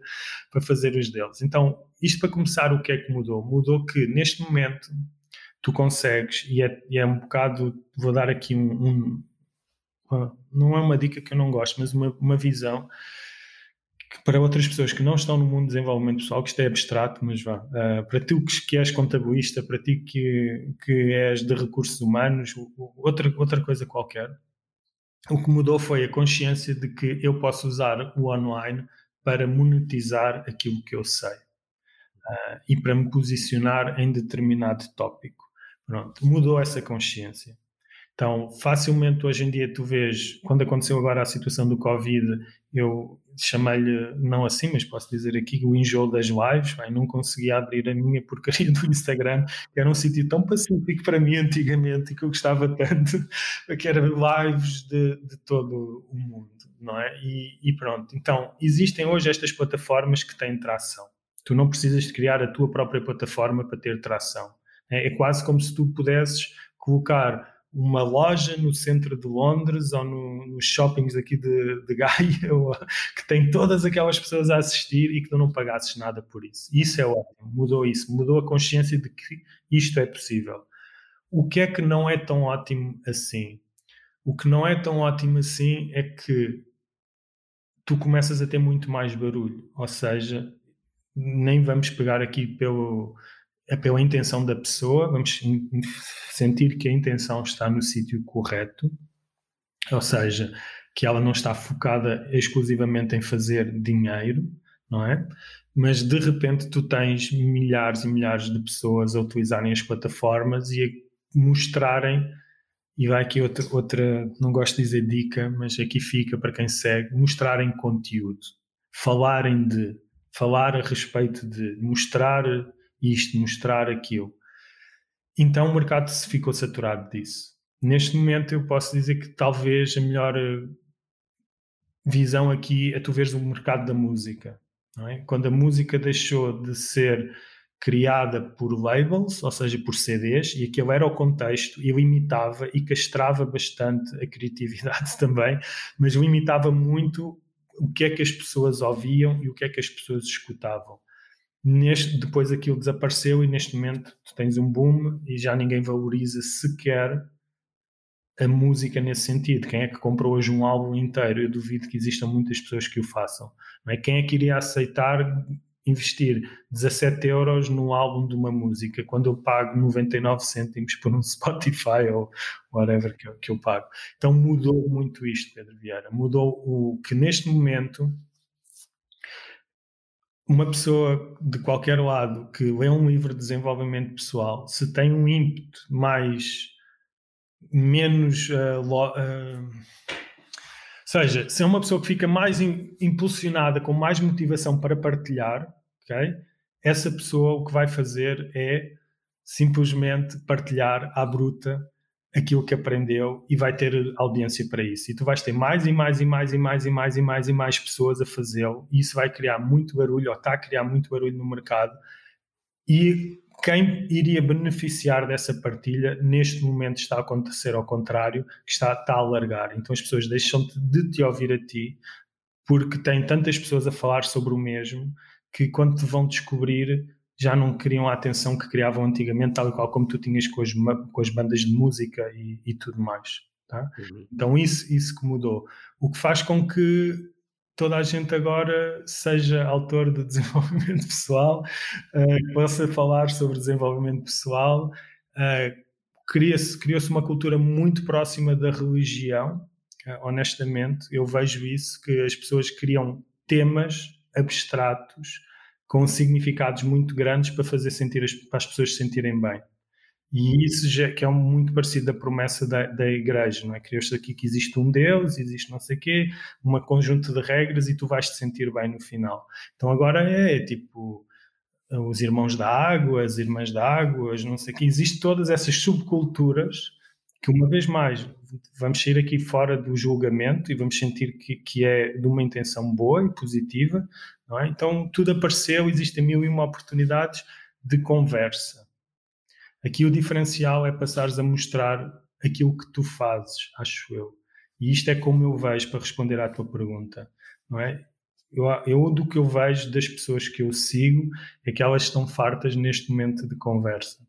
para fazer os deles. Então, isto para começar, o que é que mudou? Mudou que, neste momento, tu consegues, e é, e é um bocado, vou dar aqui um, um não é uma dica que eu não gosto, mas uma, uma visão que para outras pessoas que não estão no mundo de desenvolvimento pessoal, que isto é abstrato, mas vá, uh, para ti que, que és contabilista, para ti que, que és de recursos humanos, outra, outra coisa qualquer, o que mudou foi a consciência de que eu posso usar o online para monetizar aquilo que eu sei uh, e para me posicionar em determinado tópico. Pronto, mudou essa consciência. Então, facilmente hoje em dia tu vês, quando aconteceu agora a situação do Covid, eu chamei-lhe, não assim, mas posso dizer aqui, o enjoo das lives, bem, não conseguia abrir a minha porcaria <laughs> do Instagram, que era um sítio tão pacífico para mim antigamente e que eu gostava tanto, <laughs> que era lives de, de todo o mundo, não é? E, e pronto, então, existem hoje estas plataformas que têm tração. Tu não precisas de criar a tua própria plataforma para ter tração. É, é quase como se tu pudesses colocar uma loja no centro de Londres ou no, nos shoppings aqui de, de Gaia <laughs> que tem todas aquelas pessoas a assistir e que tu não pagasses nada por isso. Isso é ótimo, mudou isso, mudou a consciência de que isto é possível. O que é que não é tão ótimo assim? O que não é tão ótimo assim é que tu começas a ter muito mais barulho, ou seja, nem vamos pegar aqui pelo é pela intenção da pessoa, vamos sentir que a intenção está no sítio correto, ou seja, que ela não está focada exclusivamente em fazer dinheiro, não é? Mas de repente tu tens milhares e milhares de pessoas a utilizarem as plataformas e a mostrarem, e vai aqui outra, outra, não gosto de dizer dica, mas aqui fica para quem segue, mostrarem conteúdo, falarem de, falar a respeito de, mostrar isto, mostrar aquilo. Então o mercado se ficou saturado disso. Neste momento eu posso dizer que talvez a melhor eh, visão aqui é tu veres o mercado da música. É? Quando a música deixou de ser criada por labels, ou seja, por CDs, e aquele era o contexto e limitava e castrava bastante a criatividade <laughs> também, mas limitava muito o que é que as pessoas ouviam e o que é que as pessoas escutavam. Neste, depois aquilo desapareceu e neste momento tu tens um boom e já ninguém valoriza sequer a música nesse sentido. Quem é que comprou hoje um álbum inteiro? Eu duvido que existam muitas pessoas que o façam. Não é? Quem é que iria aceitar investir 17 euros no álbum de uma música quando eu pago 99 cêntimos por um <laughs> Spotify ou whatever que eu, que eu pago? Então mudou muito isto, Pedro Vieira. Mudou o que neste momento uma pessoa de qualquer lado que lê um livro de desenvolvimento pessoal, se tem um ímpeto mais menos uh, lo, uh, seja, se é uma pessoa que fica mais in, impulsionada, com mais motivação para partilhar, ok? Essa pessoa o que vai fazer é simplesmente partilhar à bruta aquilo que aprendeu e vai ter audiência para isso. E tu vais ter mais e mais e mais e mais e mais e mais e mais pessoas a fazê-lo e isso vai criar muito barulho ou está a criar muito barulho no mercado e quem iria beneficiar dessa partilha neste momento está a acontecer ao contrário, que está, está a alargar. Então as pessoas deixam de te ouvir a ti porque tem tantas pessoas a falar sobre o mesmo que quando te vão descobrir já não criam a atenção que criavam antigamente, tal e qual como tu tinhas com as, com as bandas de música e, e tudo mais. Tá? Uhum. Então, isso, isso que mudou. O que faz com que toda a gente agora seja autor de <laughs> desenvolvimento pessoal, uh, possa falar sobre desenvolvimento pessoal. Uh, Criou-se criou uma cultura muito próxima da religião, uh, honestamente. Eu vejo isso, que as pessoas criam temas abstratos com significados muito grandes para fazer sentir as, para as pessoas se sentirem bem. E isso já que é muito parecido da promessa da, da igreja, não é? Criou-se aqui que existe um Deus, existe não sei o quê, um conjunto de regras e tu vais te sentir bem no final. Então agora é, é tipo os irmãos da água, as irmãs da água, não sei o quê. Existem todas essas subculturas que, uma vez mais, vamos sair aqui fora do julgamento e vamos sentir que, que é de uma intenção boa e positiva, é? Então tudo apareceu, existem mil e uma oportunidades de conversa. Aqui o diferencial é passares a mostrar aquilo que tu fazes, acho eu. E isto é como eu vejo para responder à tua pergunta, não é? Eu, eu do que eu vejo das pessoas que eu sigo é que elas estão fartas neste momento de conversa.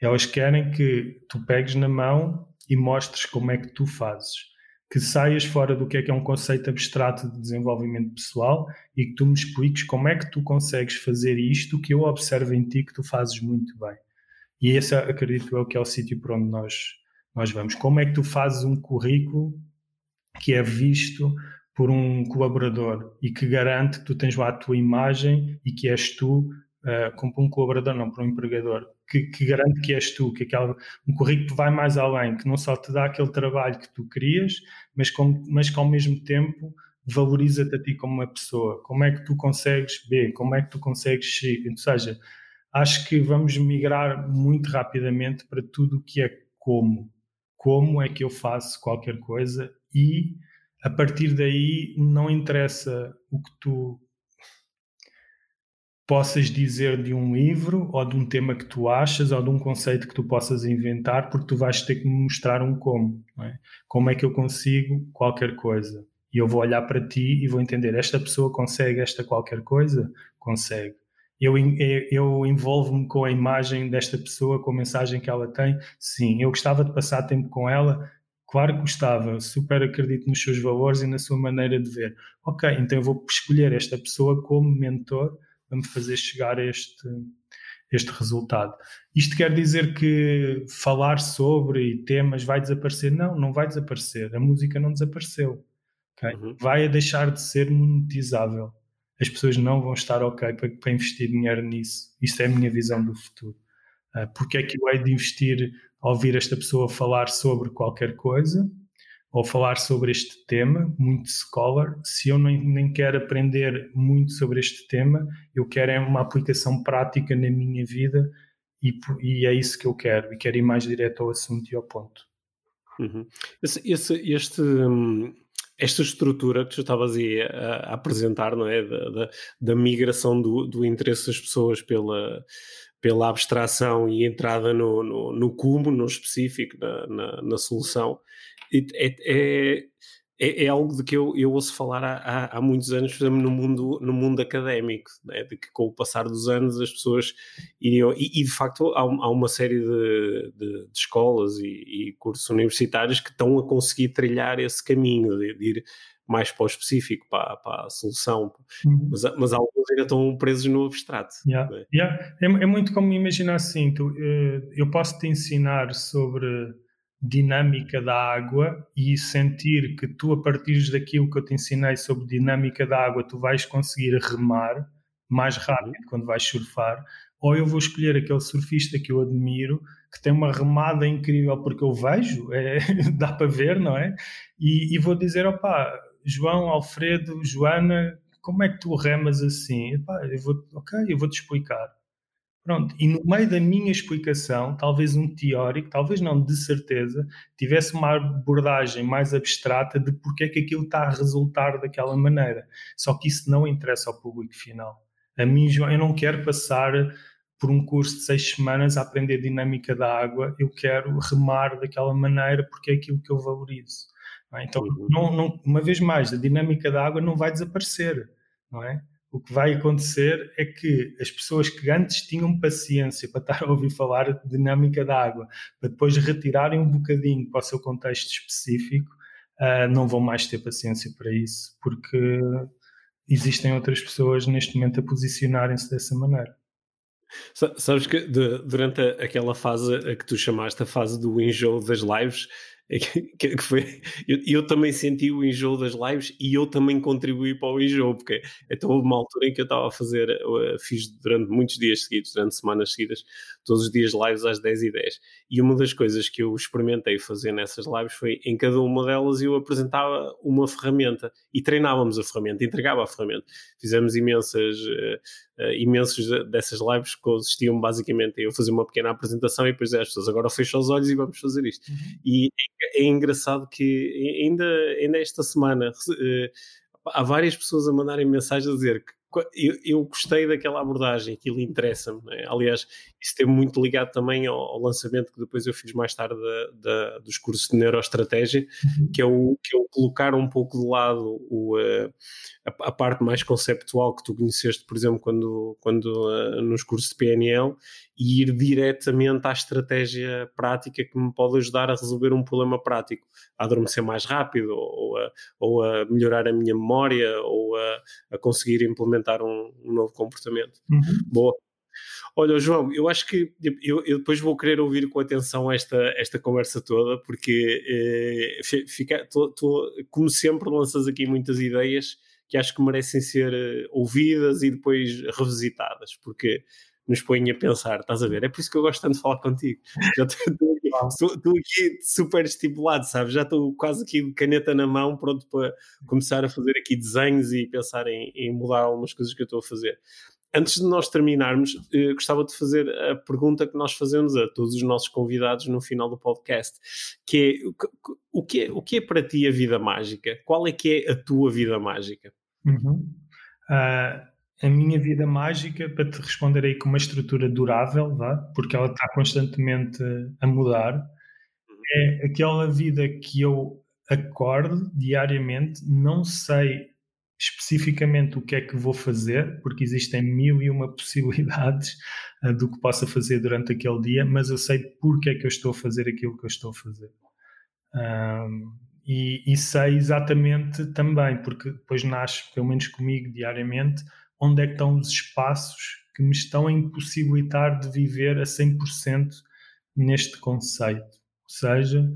Elas querem que tu pegues na mão e mostres como é que tu fazes que saias fora do que é que é um conceito abstrato de desenvolvimento pessoal e que tu me expliques como é que tu consegues fazer isto que eu observo em ti que tu fazes muito bem. E esse, acredito eu, que é o sítio para onde nós, nós vamos. Como é que tu fazes um currículo que é visto por um colaborador e que garante que tu tens lá a tua imagem e que és tu, uh, como um colaborador, não, por um empregador, que, que garante que és tu, que aquele, um currículo que vai mais além, que não só te dá aquele trabalho que tu querias, mas, com, mas que ao mesmo tempo valoriza-te a ti como uma pessoa. Como é que tu consegues B? Como é que tu consegues C? Ou seja, acho que vamos migrar muito rapidamente para tudo o que é como. Como é que eu faço qualquer coisa e a partir daí não interessa o que tu possas dizer de um livro ou de um tema que tu achas ou de um conceito que tu possas inventar, porque tu vais ter que me mostrar um como. É? Como é que eu consigo qualquer coisa? E eu vou olhar para ti e vou entender: esta pessoa consegue esta qualquer coisa? Consegue. Eu, eu envolvo-me com a imagem desta pessoa, com a mensagem que ela tem. Sim, eu gostava de passar tempo com ela. Claro que gostava, super acredito nos seus valores e na sua maneira de ver. Ok, então eu vou escolher esta pessoa como mentor para me fazer chegar a este, este resultado. Isto quer dizer que falar sobre temas vai desaparecer? Não, não vai desaparecer. A música não desapareceu. Okay? Uhum. Vai deixar de ser monetizável. As pessoas não vão estar ok para, para investir dinheiro nisso. Isso é a minha visão do futuro. Uh, porque é que eu hei de investir a ouvir esta pessoa falar sobre qualquer coisa? Ou falar sobre este tema, muito scholar, se eu nem, nem quero aprender muito sobre este tema, eu quero é uma aplicação prática na minha vida e, e é isso que eu quero, e quero ir mais direto ao assunto e ao ponto. Uhum. Esse, esse, este, hum, esta estrutura que tu estavas aí a, a, apresentar, não é? Da, da, da migração do, do, interesse das pessoas pela, pela abstração e entrada no, no, no cubo, no específico, na, na, na solução, é, é, é, é, algo de que eu, eu ouço falar há, há, muitos anos, por exemplo, no mundo, no mundo académico, né? de que com o passar dos anos as pessoas iriam. E, e de facto há, há, uma série de, de, de escolas e, e, cursos universitários que estão a conseguir trilhar esse caminho de, de ir mais para o específico, para, para a solução, uhum. mas, mas alguns ainda estão presos no abstrato. Yeah. Né? Yeah. É, é, muito como imaginar assim: tu, eh, eu posso te ensinar sobre dinâmica da água e sentir que tu, a partir daquilo que eu te ensinei sobre dinâmica da água, tu vais conseguir remar mais rápido uhum. quando vais surfar, ou eu vou escolher aquele surfista que eu admiro, que tem uma remada incrível porque eu vejo, é, <laughs> dá para ver, não é? E, e vou dizer, opá, João, Alfredo, Joana, como é que tu remas assim? Epá, eu vou, ok, eu vou te explicar. Pronto, e no meio da minha explicação, talvez um teórico, talvez não de certeza, tivesse uma abordagem mais abstrata de porque é que aquilo está a resultar daquela maneira. Só que isso não interessa ao público final. A mim, eu não quero passar por um curso de seis semanas a aprender dinâmica da água, eu quero remar daquela maneira porque é aquilo que eu valorizo. É? Então, uhum. não, não, uma vez mais, a dinâmica da água não vai desaparecer, não é? O que vai acontecer é que as pessoas que antes tinham paciência para estar a ouvir falar de dinâmica da água, para depois retirarem um bocadinho para o seu contexto específico, uh, não vão mais ter paciência para isso, porque existem outras pessoas neste momento a posicionarem-se dessa maneira. Sabes que de, durante aquela fase a que tu chamaste a fase do enjoo das lives, <laughs> que, foi, eu, eu, também senti o enjoo das lives e eu também contribuí para o enjoo, porque então houve uma altura em que eu estava a fazer, eu fiz durante muitos dias seguidos, durante semanas seguidas, todos os dias lives às 10 e 10. E uma das coisas que eu experimentei fazer nessas lives foi, em cada uma delas eu apresentava uma ferramenta e treinávamos a ferramenta, entregava a ferramenta. Fizemos imensas, uh, imensos dessas lives consistiam basicamente em eu fazer uma pequena apresentação e depois dizer às pessoas, agora fecha os olhos e vamos fazer isto. Uhum. E é, é engraçado que ainda, ainda esta semana uh, há várias pessoas a mandarem mensagens a dizer que eu, eu, gostei daquela abordagem, aquilo interessa-me. É? Aliás, isso tem muito ligado também ao, ao, lançamento que depois eu fiz mais tarde da, da, dos cursos de neuroestratégia, uhum. que, é o, que é o colocar um pouco de lado o, uh, a, a, parte mais conceptual que tu conheceste, por exemplo, quando, quando uh, nos cursos de PNL, e ir diretamente à estratégia prática que me pode ajudar a resolver um problema prático, a adormecer mais rápido, ou a, ou a melhorar a minha memória, ou a, a conseguir implementar um, um novo comportamento. Uhum. Boa. Olha, João, eu acho que eu, eu, depois vou querer ouvir com atenção esta, esta conversa toda, porque eh, fica, tô, tô, como sempre, lanças aqui muitas ideias que acho que merecem ser eh, ouvidas e depois revisitadas, porque nos põem a pensar, estás a ver? É por isso que eu gosto tanto de falar contigo. <laughs> Já estou aqui, aqui super estipulado, sabes? Já estou quase aqui de caneta na mão, pronto para começar a fazer aqui desenhos e pensar em, em mudar algumas coisas que eu estou a fazer. Antes de nós terminarmos, eh, gostava de fazer a pergunta que nós fazemos a todos os nossos convidados no final do podcast, que é o que é, o que é para ti a vida mágica? Qual é que é a tua vida mágica? Uhum. Uh, a minha vida mágica, para te responder aí com uma estrutura durável, vá, porque ela está constantemente a mudar, é aquela vida que eu acordo diariamente, não sei especificamente o que é que vou fazer, porque existem mil e uma <laughs> possibilidades uh, do que possa fazer durante aquele dia, mas eu sei porque é que eu estou a fazer aquilo que eu estou a fazer. Um, e, e, sei exatamente também, porque depois nasce, pelo menos comigo diariamente, onde é que estão os espaços que me estão a impossibilitar de viver a 100% neste conceito. Ou seja,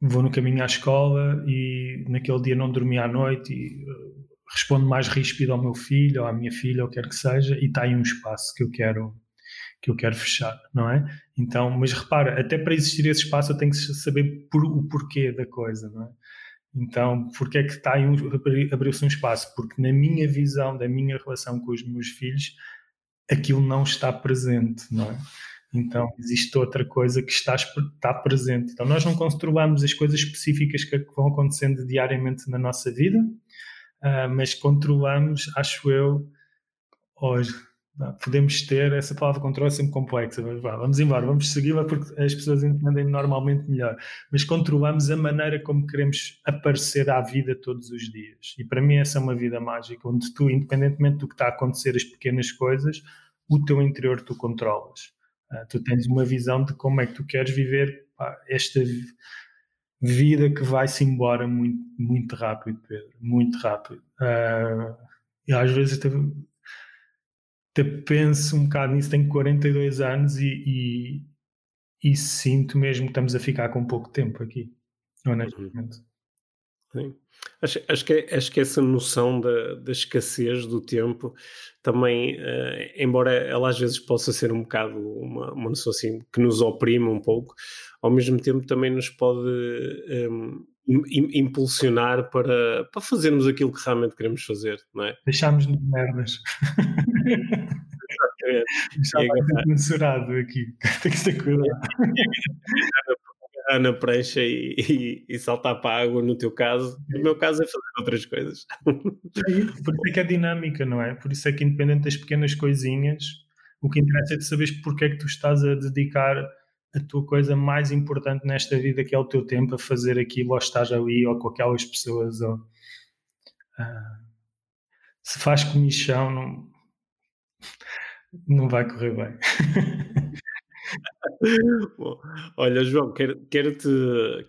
vou no caminho à escola e naquele dia não dormi à noite e uh, respondo mais ríspido ao meu filho ou à minha filha ou quer que seja e está aí um espaço que eu quero que eu quero fechar, não é? Então, mas repara, até para existir esse espaço eu tenho que saber por, o porquê da coisa, não é? Então, porque é que está um, abriu-se um espaço? Porque na minha visão da minha relação com os meus filhos, aquilo não está presente, não é? Então, existe outra coisa que está, está presente. Então, nós não controlamos as coisas específicas que vão acontecendo diariamente na nossa vida, uh, mas controlamos, acho eu, hoje podemos ter, essa palavra controle é sempre complexa, vamos embora, vamos segui-la porque as pessoas entendem normalmente melhor, mas controlamos a maneira como queremos aparecer à vida todos os dias. E para mim essa é uma vida mágica, onde tu, independentemente do que está a acontecer, as pequenas coisas, o teu interior tu controlas. Uh, tu tens uma visão de como é que tu queres viver esta vida que vai-se embora muito, muito rápido, Pedro, muito rápido. Uh, e às vezes penso um bocado nisso, tenho 42 anos e, e, e, sinto mesmo que estamos a ficar com pouco tempo aqui, honestamente. Sim. Acho, acho, que, é, acho que essa noção da, da escassez do tempo também, uh, embora ela às vezes possa ser um bocado uma, uma noção assim que nos oprime um pouco, ao mesmo tempo também nos pode um, impulsionar para, para fazermos aquilo que realmente queremos fazer, não é? <laughs> Merdas. Exatamente. mensurado aqui. <laughs> Tem que ter cuidado. na prancha e, e, e, saltar para a água, no teu caso. No meu caso é fazer outras coisas. É por isso é que é dinâmica, não é? Por isso é que, independente das pequenas coisinhas, o que interessa é de saberes porque é que tu estás a dedicar a tua coisa mais importante nesta vida, que é o teu tempo, a fazer aquilo, ou estás ali, ou com aquelas pessoas, ou. Uh, se faz comichão, não, não vai correr bem. <laughs> Bom, olha, João, quero, quero-te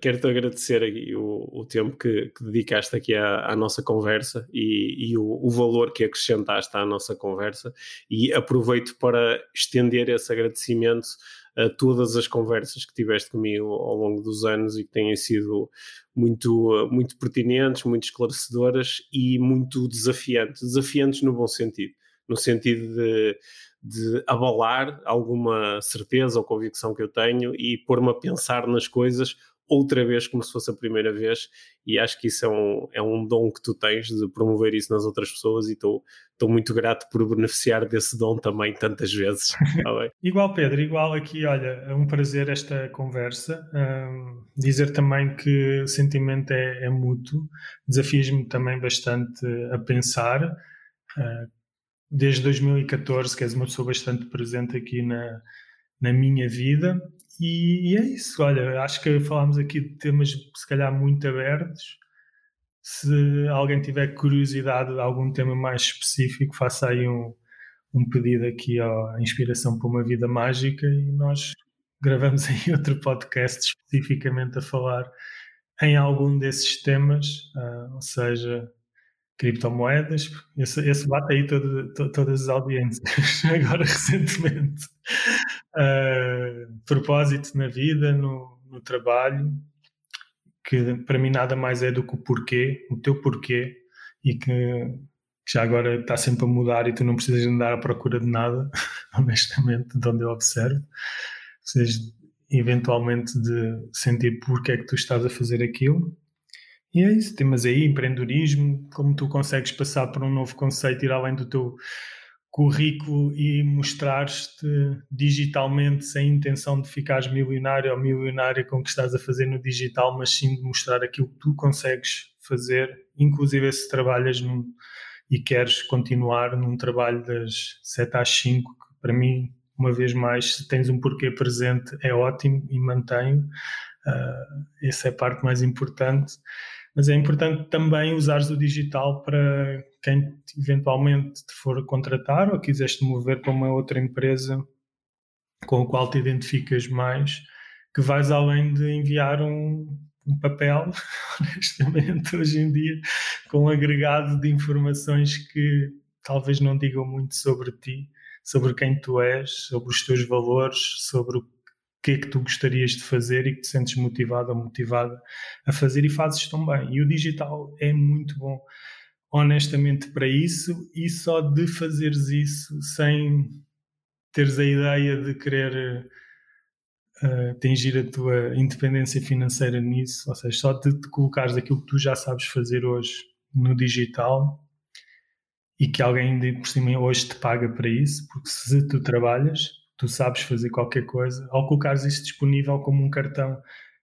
quero -te agradecer aqui o, o tempo que, que, dedicaste aqui à, à nossa conversa e, e o, o, valor que acrescentaste à nossa conversa e aproveito para estender esse agradecimento a todas as conversas que tiveste comigo ao longo dos anos e que têm sido muito, muito pertinentes, muito esclarecedoras e muito desafiantes. Desafiantes no bom sentido, no sentido de, de abalar alguma certeza ou convicção que eu tenho e pôr-me a pensar nas coisas outra vez como se fosse a primeira vez e acho que isso é um, é um dom que tu tens de promover isso nas outras pessoas e estou muito grato por beneficiar desse dom também tantas vezes. <laughs> Tá igual Pedro, igual aqui, olha, é um prazer esta conversa. Um, dizer também que o sentimento é, é mútuo, desafias-me também bastante a pensar. Uh, desde 2014 que és uma pessoa bastante presente aqui na, na minha vida e, e, é isso, olha, acho que falámos aqui de temas se calhar muito abertos. Se alguém tiver curiosidade de algum tema mais específico, faça aí um, um pedido aqui à Inspiração para uma Vida Mágica e nós gravamos <laughs> aí outro podcast especificamente a falar em algum desses temas, uh, ou seja, criptomoedas. Esse, esse bate aí todo, to, todas as audiências, <laughs> agora recentemente. Uh, propósito na vida, no, no, trabalho, que para mim nada mais é do que o porquê, o teu porquê, e que que já agora está sempre a mudar e tu não precisas andar à procura de nada, <laughs> honestamente, de onde eu observo. Precisas eventualmente de sentir porque é que tu estás a fazer aquilo. E é isso, temos aí empreendedorismo, como tu consegues passar por um novo conceito, ir além do teu currículo e mostrar-te digitalmente sem intenção de ficares milionário ou milionária com o que estás a fazer no digital, mas sim de mostrar aquilo que tu consegues fazer, inclusive se trabalhas num, e queres continuar num trabalho das 7 às 5, que para mim, uma vez mais, se tens um porquê presente, é ótimo e mantenho. Uh, essa é a parte mais importante. Mas é importante também usares o digital para quem eventualmente te for contratar ou quiseres te mover para uma outra empresa com a qual te identificas mais, que vais além de enviar um, um papel, <laughs> honestamente, hoje em dia, com um agregado de informações que talvez não digam muito sobre ti, sobre quem tu és, sobre os teus valores, sobre o que é que tu gostarias de fazer e que te sentes motivado ou motivada a fazer e fazes tão bem. E o digital é muito bom, honestamente, para isso e só de fazeres isso sem teres a ideia de querer uh, atingir a tua independência financeira nisso, ou seja, só de te colocares aquilo que tu já sabes fazer hoje no digital e que alguém por cima hoje te paga para isso, porque se tu trabalhas tu sabes fazer qualquer coisa, ao colocares isso disponível como um cartão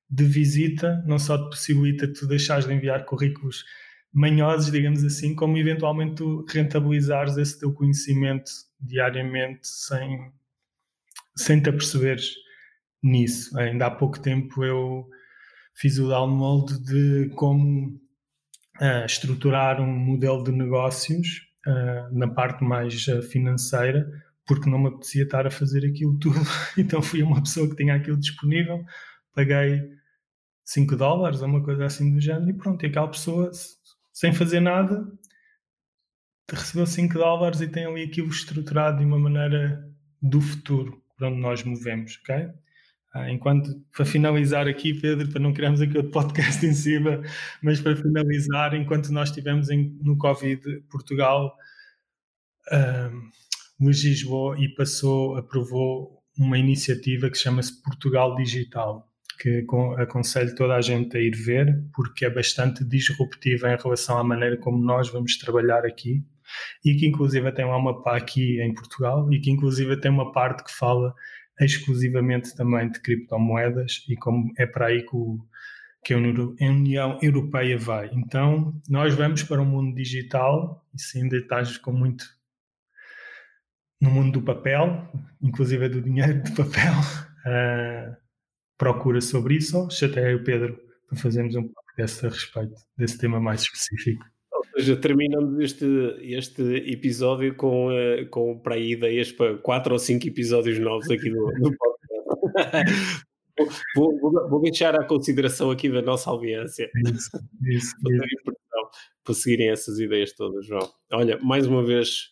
de visita, não só te possibilita tu deixares de enviar currículos manhosos, digamos assim, como eventualmente tu rentabilizares esse teu conhecimento diariamente sem, sem te aperceberes nisso. Ainda há pouco tempo eu fiz o download de como uh, estruturar um modelo de negócios uh, na parte mais uh, financeira porque não me apetecia estar a fazer aquilo tudo. <laughs> Então fui uma pessoa que tinha aquilo disponível, paguei 5 dólares ou uma coisa assim do género e pronto. E aquela pessoa, sem fazer nada, recebeu 5 dólares e tem ali aquilo estruturado de uma maneira do futuro, para onde nós movemos, ok? Ah, enquanto, para finalizar aqui, Pedro, para não criarmos aqui outro podcast <laughs> em cima, mas para finalizar, enquanto nós estivemos em, no Covid, Portugal, um, legislou e passou, aprovou uma iniciativa que chama-se Portugal Digital, que aconselho toda a gente a ir ver, porque é bastante disruptiva em relação à maneira como nós vamos trabalhar aqui, e que inclusive tem lá uma pá aqui em Portugal, e que inclusive tem uma parte que fala exclusivamente também de criptomoedas, e como é para aí que, o, que a União Europeia vai. Então, nós vamos para um mundo digital, e se ainda estás com muito no mundo do papel, inclusive do dinheiro de papel, uh, <laughs> procura sobre isso. Chateei o Pedro para fazermos um podcast a respeito desse tema mais específico. Ou seja, terminamos este, este episódio com, uh, com para aí ideias para quatro ou cinco episódios novos aqui no, no podcast. <laughs> vou, vou, vou, deixar à consideração aqui da nossa audiência. Isso, isso, isso. Para seguirem essas ideias todas, João. Olha, mais uma vez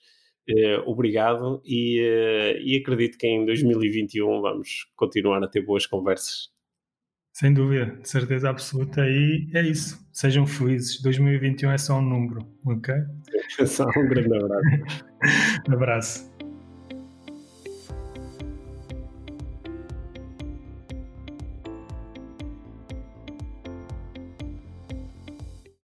obrigado e, uh, e acredito que em 2021 vamos continuar a ter boas conversas. Sem dúvida, de certeza absoluta. E é isso. Sejam felizes. 2021 é só um número, ok? <laughs> só um grande abraço. <laughs> abraço.